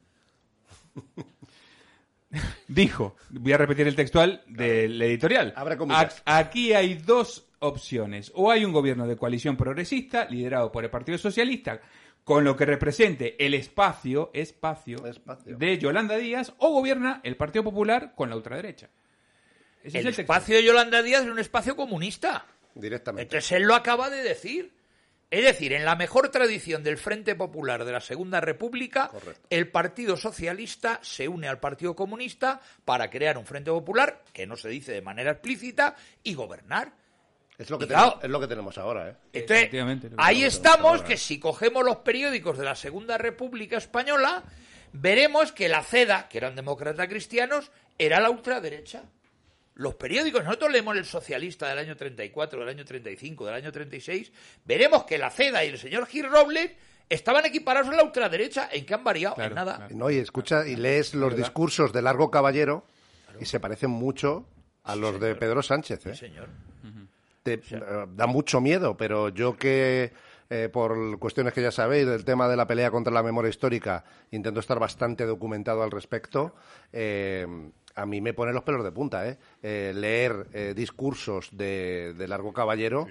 dijo, voy a repetir el textual del editorial. Comillas. A- aquí hay dos opciones. O hay un gobierno de coalición progresista, liderado por el Partido Socialista, con lo que represente el espacio, espacio, Espacio. de Yolanda Díaz, o gobierna el Partido Popular con la ultraderecha. Ese El es el textual. espacio de Yolanda Díaz es un espacio comunista. Directamente. Entonces él lo acaba de decir. Es decir, en la mejor tradición del Frente Popular de la Segunda República, Correcto. el Partido Socialista se une al Partido Comunista para crear un Frente Popular, que no se dice de manera explícita, y gobernar. Es lo que, claro- tenemos, es lo que tenemos ahora, ¿eh? Entonces, que ahí estamos, ahora. que si cogemos los periódicos de la Segunda República Española, veremos que la CEDA, que eran demócratas cristianos, era la ultraderecha. Los periódicos, nosotros leemos el socialista del año 34, del año 35, del año 36, veremos que la CEDA y el señor Gil Robles estaban equiparados a la ultraderecha. ¿En qué han variado? Claro, en nada. claro. No, y escucha y lees los discursos de Largo Caballero y se parecen mucho a los de Pedro Sánchez, ¿eh? Sí, señor. Te- eh, da mucho miedo, pero yo que eh, por cuestiones que ya sabéis del tema de la pelea contra la memoria histórica intento estar bastante documentado al respecto. eh, a mí me pone los pelos de punta, ¿eh? Eh, leer eh, discursos de, de Largo Caballero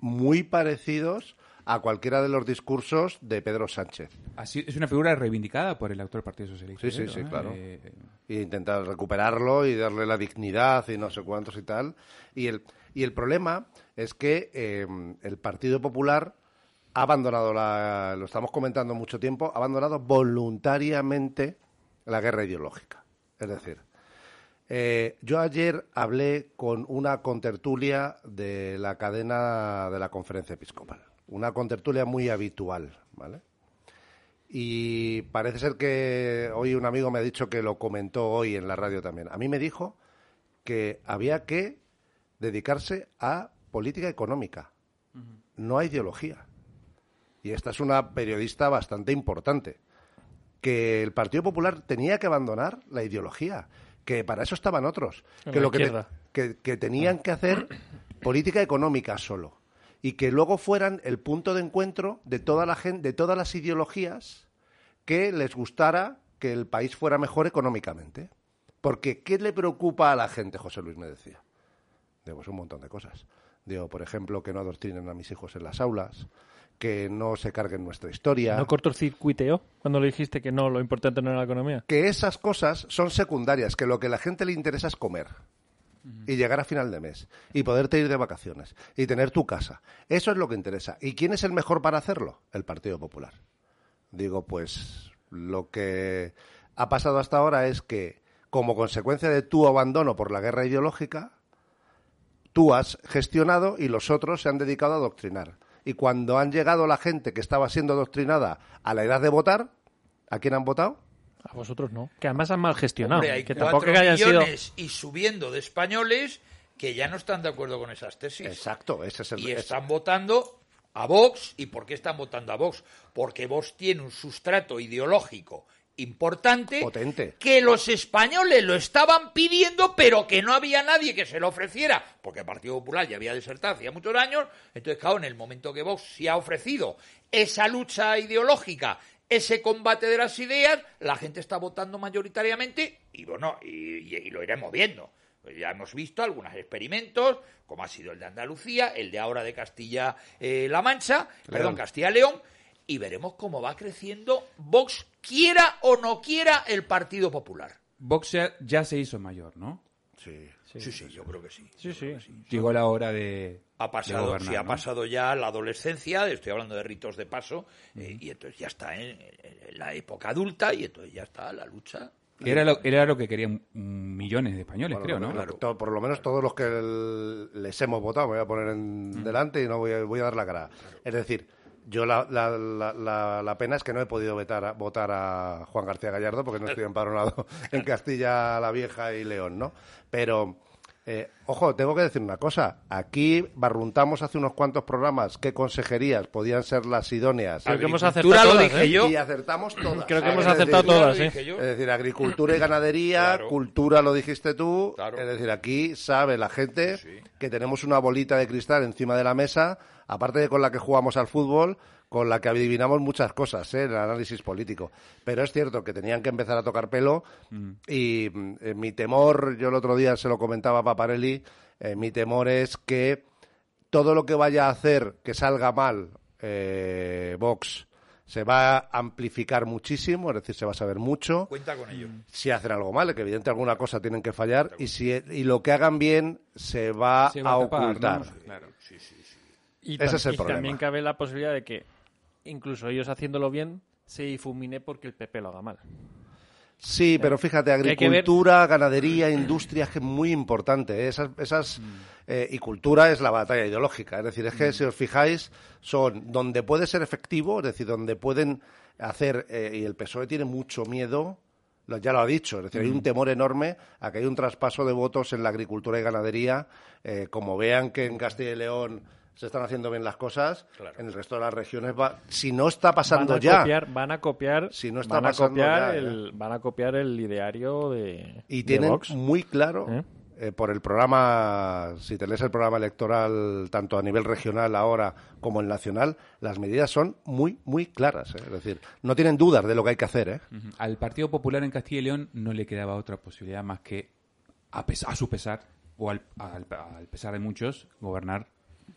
muy parecidos a cualquiera de los discursos de Pedro Sánchez. Así- es una figura reivindicada por el actual Partido Socialista. Sí, sí, creo, sí, ¿eh? claro. Eh, y intentar recuperarlo y darle la dignidad y no sé cuántos y tal. Y el, y el problema es que eh, el Partido Popular ha abandonado, la, lo estamos comentando mucho tiempo, ha abandonado voluntariamente la guerra ideológica. Es decir, eh, yo ayer hablé con una contertulia de la cadena de la conferencia episcopal, una contertulia muy habitual, ¿vale? Y parece ser que hoy un amigo me ha dicho que lo comentó hoy en la radio también. A mí me dijo que había que dedicarse a política económica, no a ideología. Y esta es una periodista bastante importante. Que el Partido Popular tenía que abandonar la ideología, que para eso estaban otros, En que lo que, te- izquierda. que, que tenían que hacer política económica solo y que luego fueran el punto de encuentro de toda la gente, de todas las ideologías que les gustara que el país fuera mejor económicamente. Porque ¿qué le preocupa a la gente? José Luis me decía. Digo, pues un montón de cosas. Digo, por ejemplo, que no adoctrinen a mis hijos en las aulas, que no se carguen nuestra historia. ¿No cortocircuiteó cuando le dijiste que no, lo importante no era la economía? que esas cosas son secundarias, que lo que a la gente le interesa es comer y llegar a final de mes y poderte ir de vacaciones y tener tu casa. Eso es lo que interesa. ¿Y quién es el mejor para hacerlo? El Partido Popular. Digo, pues lo que ha pasado hasta ahora es que como consecuencia de tu abandono por la guerra ideológica, tú has gestionado y los otros se han dedicado a adoctrinar. Y cuando han llegado la gente que estaba siendo adoctrinada a la edad de votar, ¿a quién han votado? A vosotros no. Que además han mal gestionado. Hombre, hay que cuatro tampoco que hayan sido... millones y subiendo de españoles que ya no están de acuerdo con esas tesis. Exacto, ese es el y ese- están votando a Vox. ¿Y por qué están votando a Vox? Porque Vox tiene un sustrato ideológico importante Potente. que los españoles lo estaban pidiendo pero que no había nadie que se lo ofreciera porque el Partido Popular ya había desertado hacía muchos años. Entonces claro en el momento que Vox se ha ofrecido esa lucha ideológica ese combate de las ideas la gente está votando mayoritariamente y bueno y, y- y lo iremos viendo. Pues ya hemos visto algunos experimentos, como ha sido el de Andalucía, el de ahora de Castilla-La Mancha, perdón, Castilla-León, y veremos cómo va creciendo Vox, quiera o no quiera el Partido Popular. Vox ya, ya se hizo mayor, ¿no? Sí. Sí, sí, yo creo que sí. Sí, sí. Llegó la hora de. Ha de pasado, gobernar, sí, ha ¿no? pasado ya la adolescencia, estoy hablando de ritos de paso, eh, y entonces ya está en, en la época adulta, y entonces ya está la lucha. Era lo, era lo que querían millones de españoles, Por creo, ¿no? to- por lo menos todos los que el- les hemos votado, me voy a poner en delante y no voy a, voy a dar la cara. Es decir, yo la, la, la, la- pena es que no he podido vetar votar a Juan García Gallardo porque no estoy empadronado [LAUGHS] en Castilla la Vieja y León, ¿no? Pero, eh, ojo, tengo que decir una cosa. Aquí barruntamos hace unos cuantos programas qué consejerías podían ser las idóneas. Creo que hemos acertado lo todas, dije ¿eh? yo. Y acertamos todas. Creo que hemos decir, acertado Agricultura todas, lo ¿eh? dije yo. es decir, agricultura y ganadería, Claro. cultura lo dijiste tú. Claro. Es decir, aquí sabe la gente que tenemos una bolita de cristal encima de la mesa, aparte de con la que jugamos al fútbol, con la que adivinamos muchas cosas ¿eh? en el análisis político. Pero es cierto que tenían que empezar a tocar pelo y mm, eh, mi temor, yo el otro día se lo comentaba a Paparelli, eh, mi temor es que todo lo que vaya a hacer que salga mal eh, Vox se va a amplificar muchísimo, es decir, se va a saber mucho. Cuenta con ello. Si hacen algo mal, que evidentemente alguna cosa tienen que fallar, y si y lo que hagan bien se va, Se va a, a tapar, ocultar. ¿no? Claro. Y, Ese es el y problema. también cabe la posibilidad de que, incluso ellos haciéndlo bien, se difumine porque el PP lo haga mal. Sí, pero fíjate, agricultura, ganadería, industria, es que es muy importante. ¿eh? Esas, esas, Mm. eh, y cultura es la batalla ideológica. Es decir, es que si os fijáis, son donde puede ser efectivo, es decir, donde pueden hacer, eh, y el PSOE tiene mucho miedo, lo- ya lo ha dicho, es decir, hay un temor enorme a que hay un traspaso de votos en la agricultura y ganadería, eh, como vean que en Castilla y León se están haciendo bien las cosas, en el resto de las regiones va, si no está pasando van a ya, copiar, van a copiar, Si no está van a copiar ya, el, van a copiar el ideario de, Y de tienen Vox. muy claro, ¿Eh? eh, por el programa, si te lees el programa electoral, tanto a nivel regional ahora como el nacional, las medidas son muy, muy claras. ¿eh? Es decir, no tienen dudas de lo que hay que hacer. ¿eh? Al Partido Popular en Castilla y León no le quedaba otra posibilidad más que, a, pes- a su pesar, o al, al- al pesar de muchos, gobernar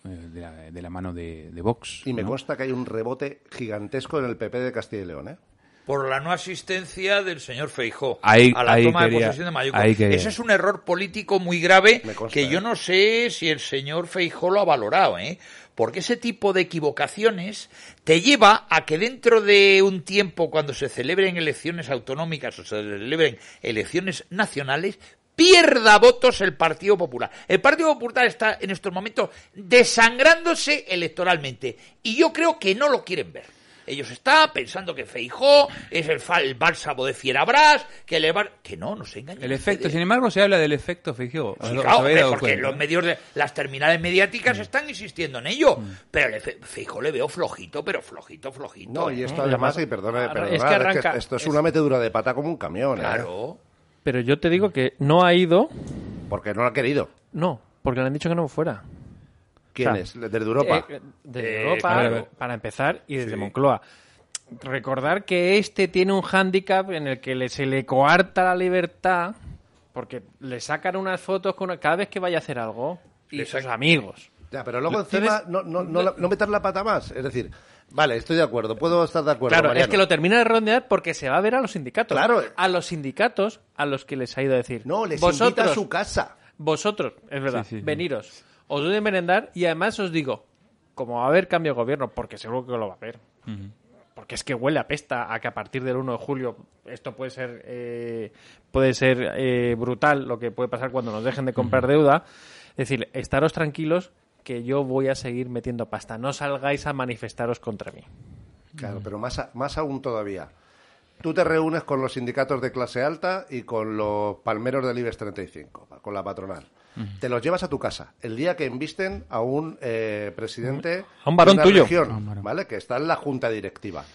de, la, de la mano de, de Vox. Y me ¿no? consta que hay un rebote gigantesco en el PP de Castilla y León. ¿eh? por la no asistencia del señor Feijó Ahí- a la ahí toma de posesión de Mayuco. Ese es un error político muy grave consta, que yo ¿eh? no sé si el señor Feijó lo ha valorado, ¿eh? Porque ese tipo de equivocaciones te lleva a que dentro de un tiempo, cuando se celebren elecciones autonómicas o se celebren elecciones nacionales, pierda votos el Partido Popular. El Partido Popular está en estos momentos desangrándose electoralmente y yo creo que no lo quieren ver. Ellos están pensando que Feijó es el, fa- el bálsamo de Fierabras, que le va... Que no, no se engañen. El efecto, ustedes. sin embargo, se habla del efecto Feijó. Sí, ¿Os- os claro, hombre, porque cuenta, los medios de las terminales mediáticas están insistiendo en ello. Pero el Fe- Feijó le veo flojito, pero flojito, flojito. No, y ¿eh? esto además, y perdone, es que es que arranca- esto es una metedura de pata como un camión. ¿eh? Pero yo te digo que no ha ido, Porque no lo ha querido. no, porque le han dicho que no fuera. ¿Quién O sea, es? ¿Desde Europa? Eh, desde Eh, Europa, claro. para empezar, y desde Moncloa. Recordar que este tiene un hándicap en el que le- se le coarta la libertad porque le sacan unas fotos con cada vez que vaya a hacer algo y sus amigos. Ya, pero luego encima no, no, no, no meter la pata más. Es decir, vale, estoy de acuerdo, puedo estar de acuerdo. Claro, es que lo termina de rondear porque se va a ver a los sindicatos. Claro. A los sindicatos a los que les ha ido a decir. No, les invita vosotros, a su casa. Vosotros, es verdad, Sí, sí, sí. veniros. Os doy de merendar y además os digo, como va a haber cambio de gobierno, porque seguro que lo va a haber. Porque es que huele a pesta a que a partir del 1 de julio esto puede ser eh, puede ser eh, brutal lo que puede pasar cuando nos dejen de comprar deuda. Es decir, estaros tranquilos que yo voy a seguir metiendo pasta. No salgáis a manifestaros contra mí. Claro, pero más, a- más aún todavía. Tú te reúnes con los sindicatos de clase alta y con los palmeros del IBEX 35, con la patronal. Te los llevas a tu casa el día que embisten a un eh, presidente A un varón de una tuyo. región, A un varón. ¿vale? Que está en la junta directiva.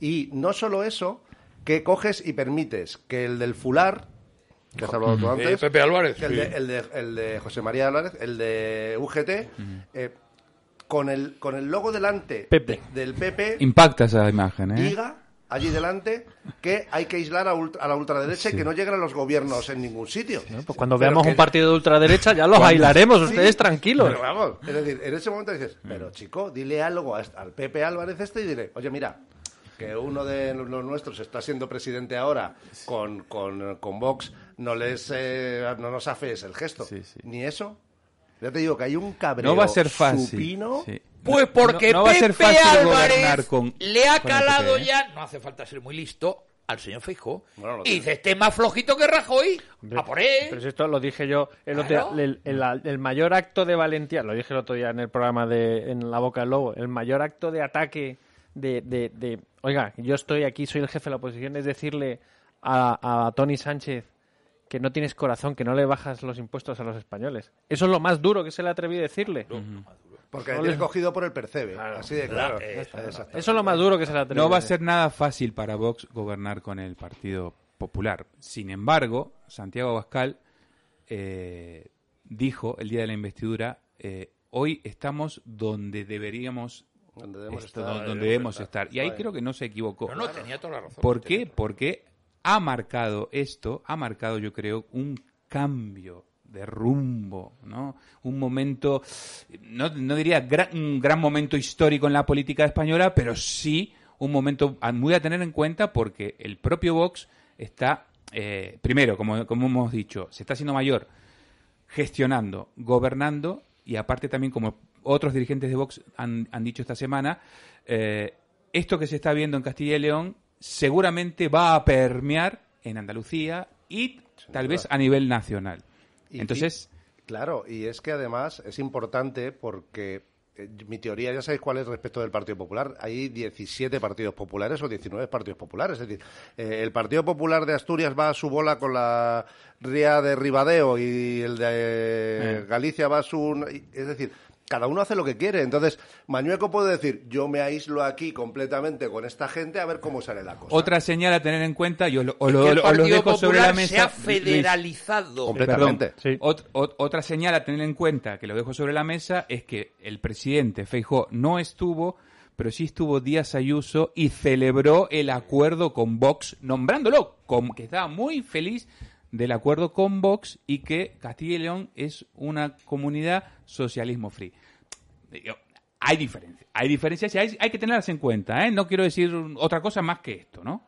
Y no solo eso, que coges y permites que el del fular, que has hablado tú Eh, antes, Pepe Álvarez. el, sí. de, el, de, el de José María Álvarez, el de UGT, eh, con, el, con el logo delante Pepe. del PP, Impacta esa imagen, ¿eh? diga allí delante que hay que aislar a, ultra- a la ultraderecha y que no lleguen a los gobiernos en ningún sitio. Pues cuando Pero veamos que- un partido de ultraderecha ya los bailaremos, Sí, ustedes tranquilos. Pero vamos, es decir, en ese momento dices, pero chico, dile algo a al Pepe Álvarez este y dile, oye, mira, que uno de los nuestros está siendo presidente ahora con, con, con Vox, no les eh, no nos afees el gesto. Sí, sí. Ni eso. Ya te digo que hay un cabreo No va a ser fácil. supino. sí. Pues porque no, no va a ser Pepe fácil gobernar Álvarez con, le ha calado PP, ¿eh? ya, no hace falta ser muy listo, al señor Feijó. Bueno, lo y dice, este es más flojito que Rajoy. A por él. Pero si esto lo dije yo el, otro Claro. día, el, el- el mayor acto de valentía, lo dije el otro día en el programa de En la Boca del Lobo, el mayor acto de ataque de, de, de, oiga, yo estoy aquí, soy el jefe de la oposición, es decirle a, a Tony Sánchez que no tienes corazón, que no le bajas los impuestos a los españoles. Eso es lo más duro que se le ha atrevido a decirle. Porque le tienes cogido por el percebe. Así de claro. Eh. Eso es lo más duro que se le ha atrevido No va a ser nada fácil para Vox gobernar con el Partido Popular. Sin embargo, Santiago Abascal eh, dijo el día de la investidura, eh, hoy estamos donde deberíamos Donde debemos esto estar, donde debemos debemos estar. estar. Y ahí Vale. creo que no se equivocó. No, no, tenía toda la razón. ¿Por qué? Porque ha marcado esto, ha marcado yo creo un cambio de rumbo, ¿no? Un momento, no, no diría un gran momento histórico en la política española, pero sí un momento muy a tener en cuenta porque el propio Vox está, eh, primero, como, como hemos dicho, se está haciendo mayor, gestionando, gobernando y aparte también como otros dirigentes de Vox han, han dicho esta semana, eh, esto que se está viendo en Castilla y León seguramente va a permear en Andalucía y tal vez a nivel nacional. Y Entonces, claro, y es que además es importante porque eh, mi teoría, ya sabéis cuál es respecto del Partido Popular. Hay 17 partidos populares o 19 partidos populares. Es decir, eh, el Partido Popular de Asturias va a su bola con la ría de Ribadeo y el de eh, Galicia va a su. Es decir, cada uno hace lo que quiere. Entonces, Mañueco puede decir, yo me aíslo aquí completamente con esta gente a ver cómo sale la cosa. otra señal a tener en cuenta, yo lo, os lo, que el os lo Partido dejo sobre la Popular mesa. se ha federalizado. Completamente. Perdón, Sí. ot- ot- otra señal a tener en cuenta, que lo dejo sobre la mesa, es que el presidente Feijó no estuvo, pero sí estuvo Díaz Ayuso y celebró el acuerdo con Vox, nombrándolo como que estaba muy feliz del acuerdo con Vox y que Castilla y León es una comunidad socialismo free. Digo, Hay diferencias, hay diferencias y hay, hay que tenerlas en cuenta, ¿eh? No quiero decir otra cosa más que esto, ¿no?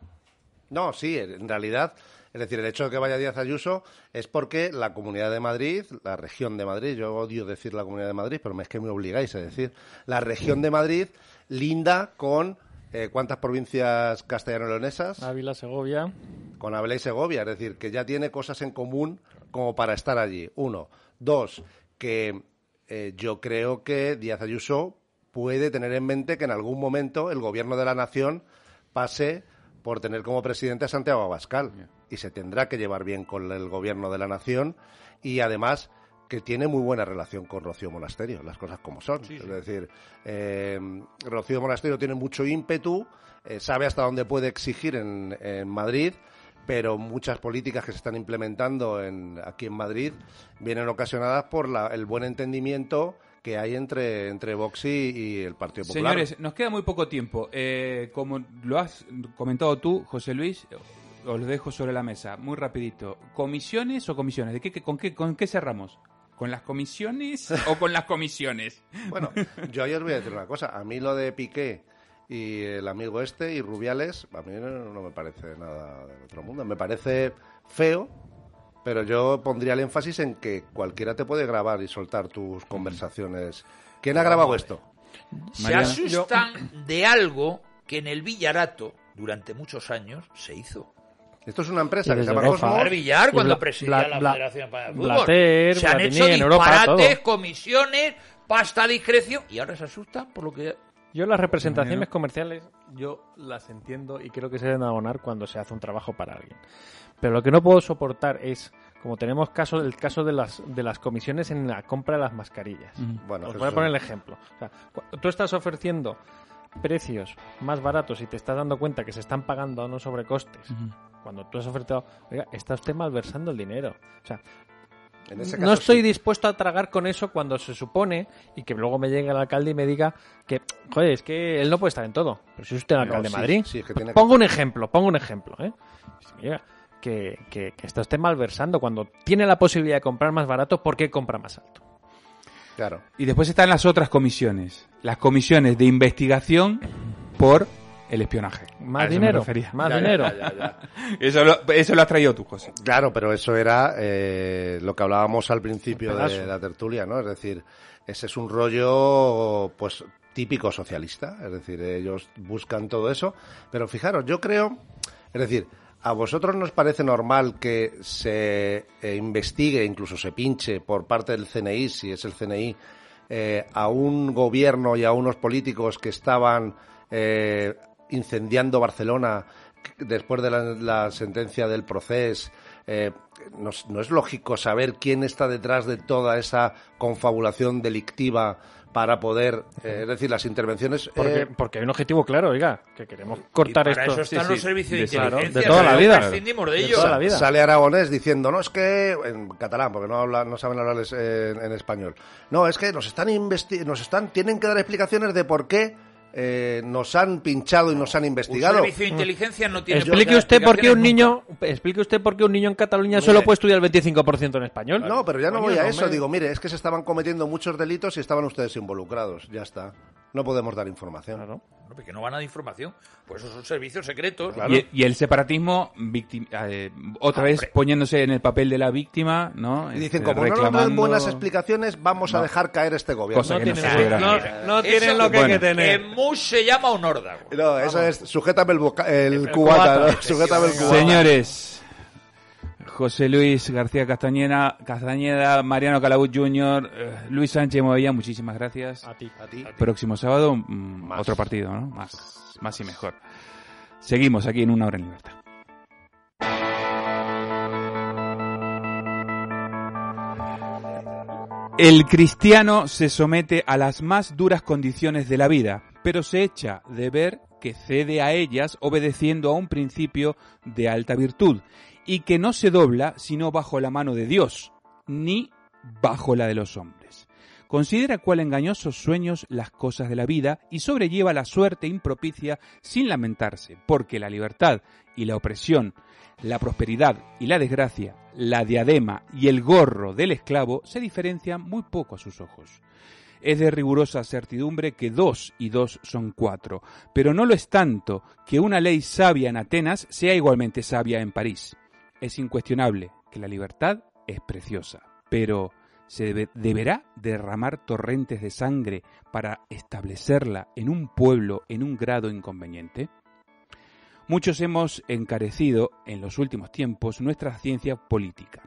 No, sí, en realidad, es decir, el hecho de que vaya Díaz Ayuso es porque la Comunidad de Madrid, la región de Madrid, yo odio decir la Comunidad de Madrid, pero es que me obligáis a decir, la región de Madrid linda con eh, cuántas provincias castellano-leonesas, Ávila, Segovia. con Ávila y Segovia, es decir, que ya tiene cosas en común como para estar allí. Uno. Dos, que eh, yo creo que Díaz Ayuso puede tener en mente que en algún momento el gobierno de la nación pase por tener como presidente a Santiago Abascal. Y se tendrá que llevar bien con el gobierno de la nación y además que tiene muy buena relación con Rocío Monasterio, las cosas como son. Es decir, eh, Rocío Monasterio tiene mucho ímpetu, eh, sabe hasta dónde puede exigir en, en Madrid, pero muchas políticas que se están implementando en, aquí en Madrid vienen ocasionadas por la- el buen entendimiento que hay entre, entre Vox y, el Partido Popular. Señores, nos queda muy poco tiempo. Eh, como lo has comentado tú, José Luis, os lo dejo sobre la mesa, muy rapidito. ¿Comisiones o comisiones? ¿De qué, qué- con, qué, ¿Con qué cerramos? ¿Con las comisiones o con las comisiones? [LAUGHS] Bueno, yo ayer voy a decir una cosa. A mí lo de Piqué y el amigo este y Rubiales, a mí no, me parece nada del otro mundo. Me parece feo, pero yo pondría el énfasis en que cualquiera te puede grabar y soltar tus conversaciones. ¿Quién ha grabado esto? Se asustan de algo que en el Villarato, durante muchos años, se hizo. Esto es una empresa que se llama Europa. Cosmos. Villar, Y cuando presidía la Federación Española de Fútbol. Blatter, se han Platini, hecho Europa, disparates, comisiones, pasta a discreción, y ahora se asustan por lo que... Yo las representaciones comerciales, yo las entiendo y creo que se deben abonar cuando se hace un trabajo para alguien. Pero lo que no puedo soportar es, como tenemos caso, el caso de las, de las comisiones en la compra de las mascarillas. Bueno, Os voy a poner el ejemplo. O sea, tú estás ofreciendo precios más baratos y te estás dando cuenta que se están pagando a unos sobrecostes. Cuando tú has ofertado, oiga, está usted malversando el dinero. O sea, en ese no estoy sí. dispuesto a tragar con eso cuando se supone y que luego me llegue el alcalde y me diga que, joder, es que él no puede estar en todo. Pero si es usted el No, alcalde sí, de Madrid, sí, es que tiene que- pongo un ejemplo, pongo un ejemplo, ¿eh? Dice, "Mira, que, que, que está usted malversando cuando tiene la posibilidad de comprar más barato, ¿por qué compra más alto? Claro. Y después están las otras comisiones. Las comisiones de investigación por el espionaje. Más dinero, más Ya, dinero. ya, ya, ya. Eso, lo, eso lo has traído tú, José. Claro, pero eso era eh, lo que hablábamos al principio de la tertulia, ¿no? Es decir, ese es un rollo, pues, típico socialista. Es decir, ellos buscan todo eso. Pero fijaros, yo creo, es decir, ¿a vosotros nos parece normal que se eh, investigue, incluso se pinche por parte del CNI, si es el CNI, eh, a un gobierno y a unos políticos que estaban eh, incendiando Barcelona después de la, la sentencia del proceso? Eh, no, es- no es lógico saber quién está detrás de toda esa confabulación delictiva para poder, eh, es decir, las intervenciones. Porque, eh, porque hay un objetivo claro, oiga, que queremos cortar y para esto. eso están Sí, los sí, servicios de de- claro, inteligencia. de toda la vida. de De ellos. toda la vida. Sale Aragonés diciendo, no, es que, en catalán, porque no, habla, no saben hablarles en, en español. No, es que nos están, investi nos están, tienen que dar explicaciones de por qué eh, nos han pinchado y nos han Un investigado. servicio de inteligencia no tiene Explique usted por qué un niño, explique usted por qué un niño en Cataluña Mire. solo puede estudiar el 25% en español. No, pero ya no voy a eso. Digo, mire, es que se estaban cometiendo muchos delitos y estaban ustedes involucrados. Ya está. No podemos dar información. Claro. Nunca. No, porque no van a dar información. Pues esos son servicios secretos. Y, y el separatismo, victim- eh, otra vez Hombre. poniéndose en el papel de la víctima, ¿no? Y dicen, Este, como no nos dan reclamando- buenas explicaciones, vamos a dejar caer este gobierno. Cosa No que no tienen, no, no Eso- tienen lo que hay que bueno. tener. En mus se llama un órdago. No, eso es, sujétame el, boca- el El cubata, cubata. ¿no? Sujétame el cubata. Señores, José Luis García Castañeda, Castañeda Mariano Calabut Jr., eh, Luis Sánchez Movilla, muchísimas gracias. A ti. A ti. Próximo sábado, mm, Más. otro partido, ¿no? Más, más y mejor. Seguimos aquí en Una Hora en Libertad. El cristiano se somete a las más duras condiciones de la vida, pero se echa de ver que cede a ellas obedeciendo a un principio de alta virtud, y que no se dobla sino bajo la mano de Dios, ni bajo la de los hombres. Considera cuál engañosos sueños las cosas de la vida y sobrelleva la suerte impropicia sin lamentarse, porque la libertad y la opresión, la prosperidad y la desgracia, la diadema y el gorro del esclavo se diferencian muy poco a sus ojos. Es de rigurosa certidumbre que dos y dos son cuatro, pero no lo es tanto que una ley sabia en Atenas sea igualmente sabia en París. Es incuestionable que la libertad es preciosa, pero ¿se debe- deberá derramar torrentes de sangre para establecerla en un pueblo en un grado inconveniente? Muchos hemos encarecido en los últimos tiempos nuestra ciencia política.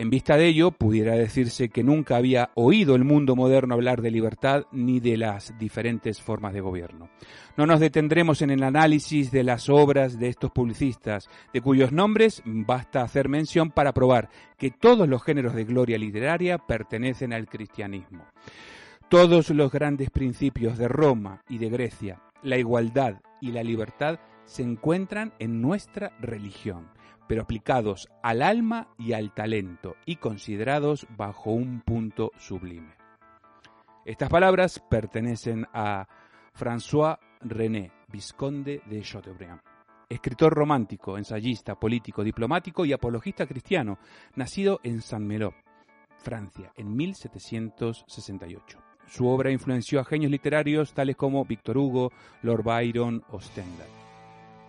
En vista de ello, pudiera decirse que nunca había oído el mundo moderno hablar de libertad ni de las diferentes formas de gobierno. No nos detendremos en el análisis de las obras de estos publicistas, de cuyos nombres basta hacer mención para probar que todos los géneros de gloria literaria pertenecen al cristianismo. Todos los grandes principios de Roma y de Grecia, la igualdad y la libertad, se encuentran en nuestra religión, pero aplicados al alma y al talento y considerados bajo un punto sublime. Estas palabras pertenecen a François René, Visconde de Chateaubriand, escritor romántico, ensayista, político, diplomático y apologista cristiano, nacido en Saint-Malo, Francia, en 1768. Su obra influenció a genios literarios tales como Víctor Hugo, Lord Byron o Stendhal.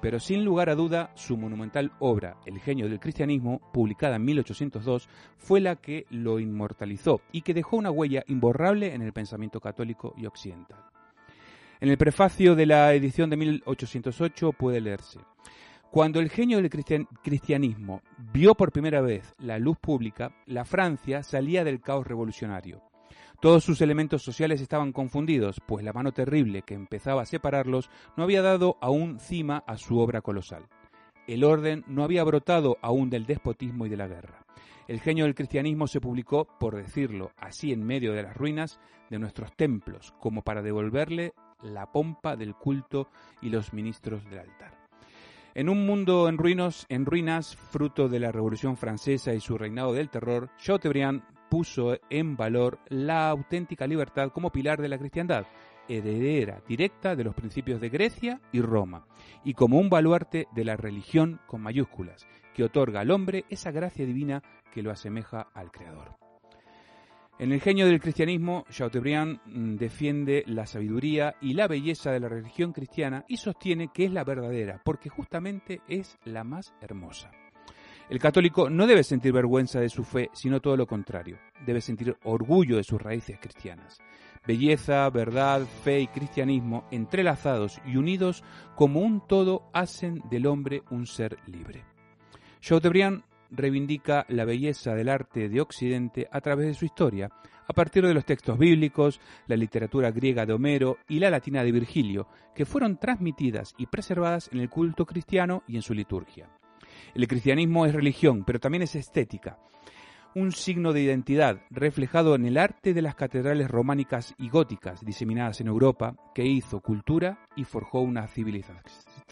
Pero sin lugar a duda, su monumental obra, El genio del cristianismo, publicada en 1802, fue la que lo inmortalizó y que dejó una huella imborrable en el pensamiento católico y occidental. En el prefacio de la edición de 1808 puede leerse, cuando el genio del cristian- cristianismo vio por primera vez la luz pública, la Francia salía del caos revolucionario. Todos sus elementos sociales estaban confundidos, pues la mano terrible que empezaba a separarlos no había dado aún cima a su obra colosal. El orden no había brotado aún del despotismo y de la guerra. El genio del cristianismo se publicó, por decirlo así, en medio de las ruinas de nuestros templos, como para devolverle la pompa del culto y los ministros del altar. En un mundo en ruinas, en ruinas, fruto de la Revolución Francesa y su reinado del terror, Chateaubriand puso en valor la auténtica libertad como pilar de la cristiandad, heredera directa de los principios de Grecia y Roma, y como un baluarte de la religión con mayúsculas, que otorga al hombre esa gracia divina que lo asemeja al Creador. En el genio del cristianismo, Chateaubriand defiende la sabiduría y la belleza de la religión cristiana y sostiene que es la verdadera, porque justamente es la más hermosa. El católico no debe sentir vergüenza de su fe, sino todo lo contrario. Debe sentir orgullo de sus raíces cristianas. Belleza, verdad, fe y cristianismo, entrelazados y unidos como un todo, hacen del hombre un ser libre. Chateaubriand reivindica la belleza del arte de Occidente a través de su historia, a partir de los textos bíblicos, la literatura griega de Homero y la latina de Virgilio, que fueron transmitidas y preservadas en el culto cristiano y en su liturgia. El cristianismo es religión, pero también es estética, un signo de identidad reflejado en el arte de las catedrales románicas y góticas diseminadas en Europa, que hizo cultura y forjó una civiliza-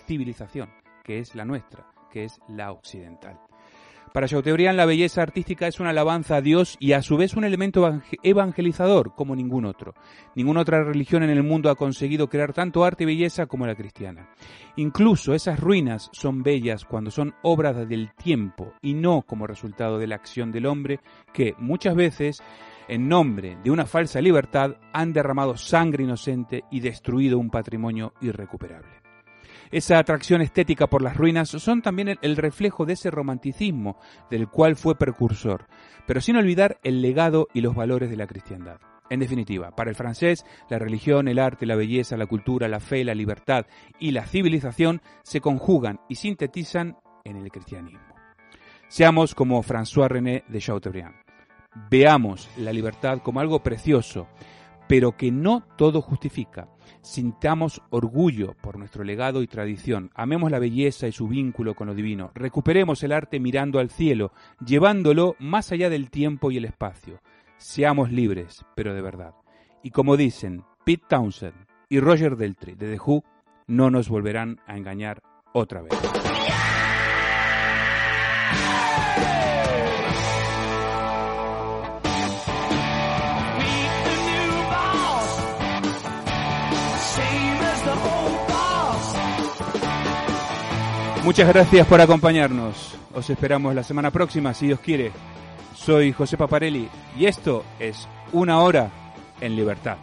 civilización, que es la nuestra, que es la occidental. Para Chateaubriand la belleza artística es una alabanza a Dios y a su vez un elemento evangelizador como ningún otro. Ninguna otra religión en el mundo ha conseguido crear tanto arte y belleza como la cristiana. Incluso esas ruinas son bellas cuando son obras del tiempo y no como resultado de la acción del hombre que muchas veces en nombre de una falsa libertad han derramado sangre inocente y destruido un patrimonio irrecuperable. Esa atracción estética por las ruinas son también el reflejo de ese romanticismo del cual fue precursor, pero sin olvidar el legado y los valores de la cristiandad. En definitiva, para el francés, la religión, el arte, la belleza, la cultura, la fe, la libertad y la civilización se conjugan y sintetizan en el cristianismo. Seamos como François René de Chateaubriand. Veamos la libertad como algo precioso, pero que no todo justifica. Sintamos orgullo por nuestro legado y tradición, amemos la belleza y su vínculo con lo divino, recuperemos el arte mirando al cielo, llevándolo más allá del tiempo y el espacio. Seamos libres, pero de verdad. Y como dicen Pete Townsend y Roger Deltry de The Who, no nos volverán a engañar otra vez. Muchas gracias por acompañarnos. Os esperamos la semana próxima, si Dios quiere. Soy José Paparelli y esto es Una Hora en Libertad.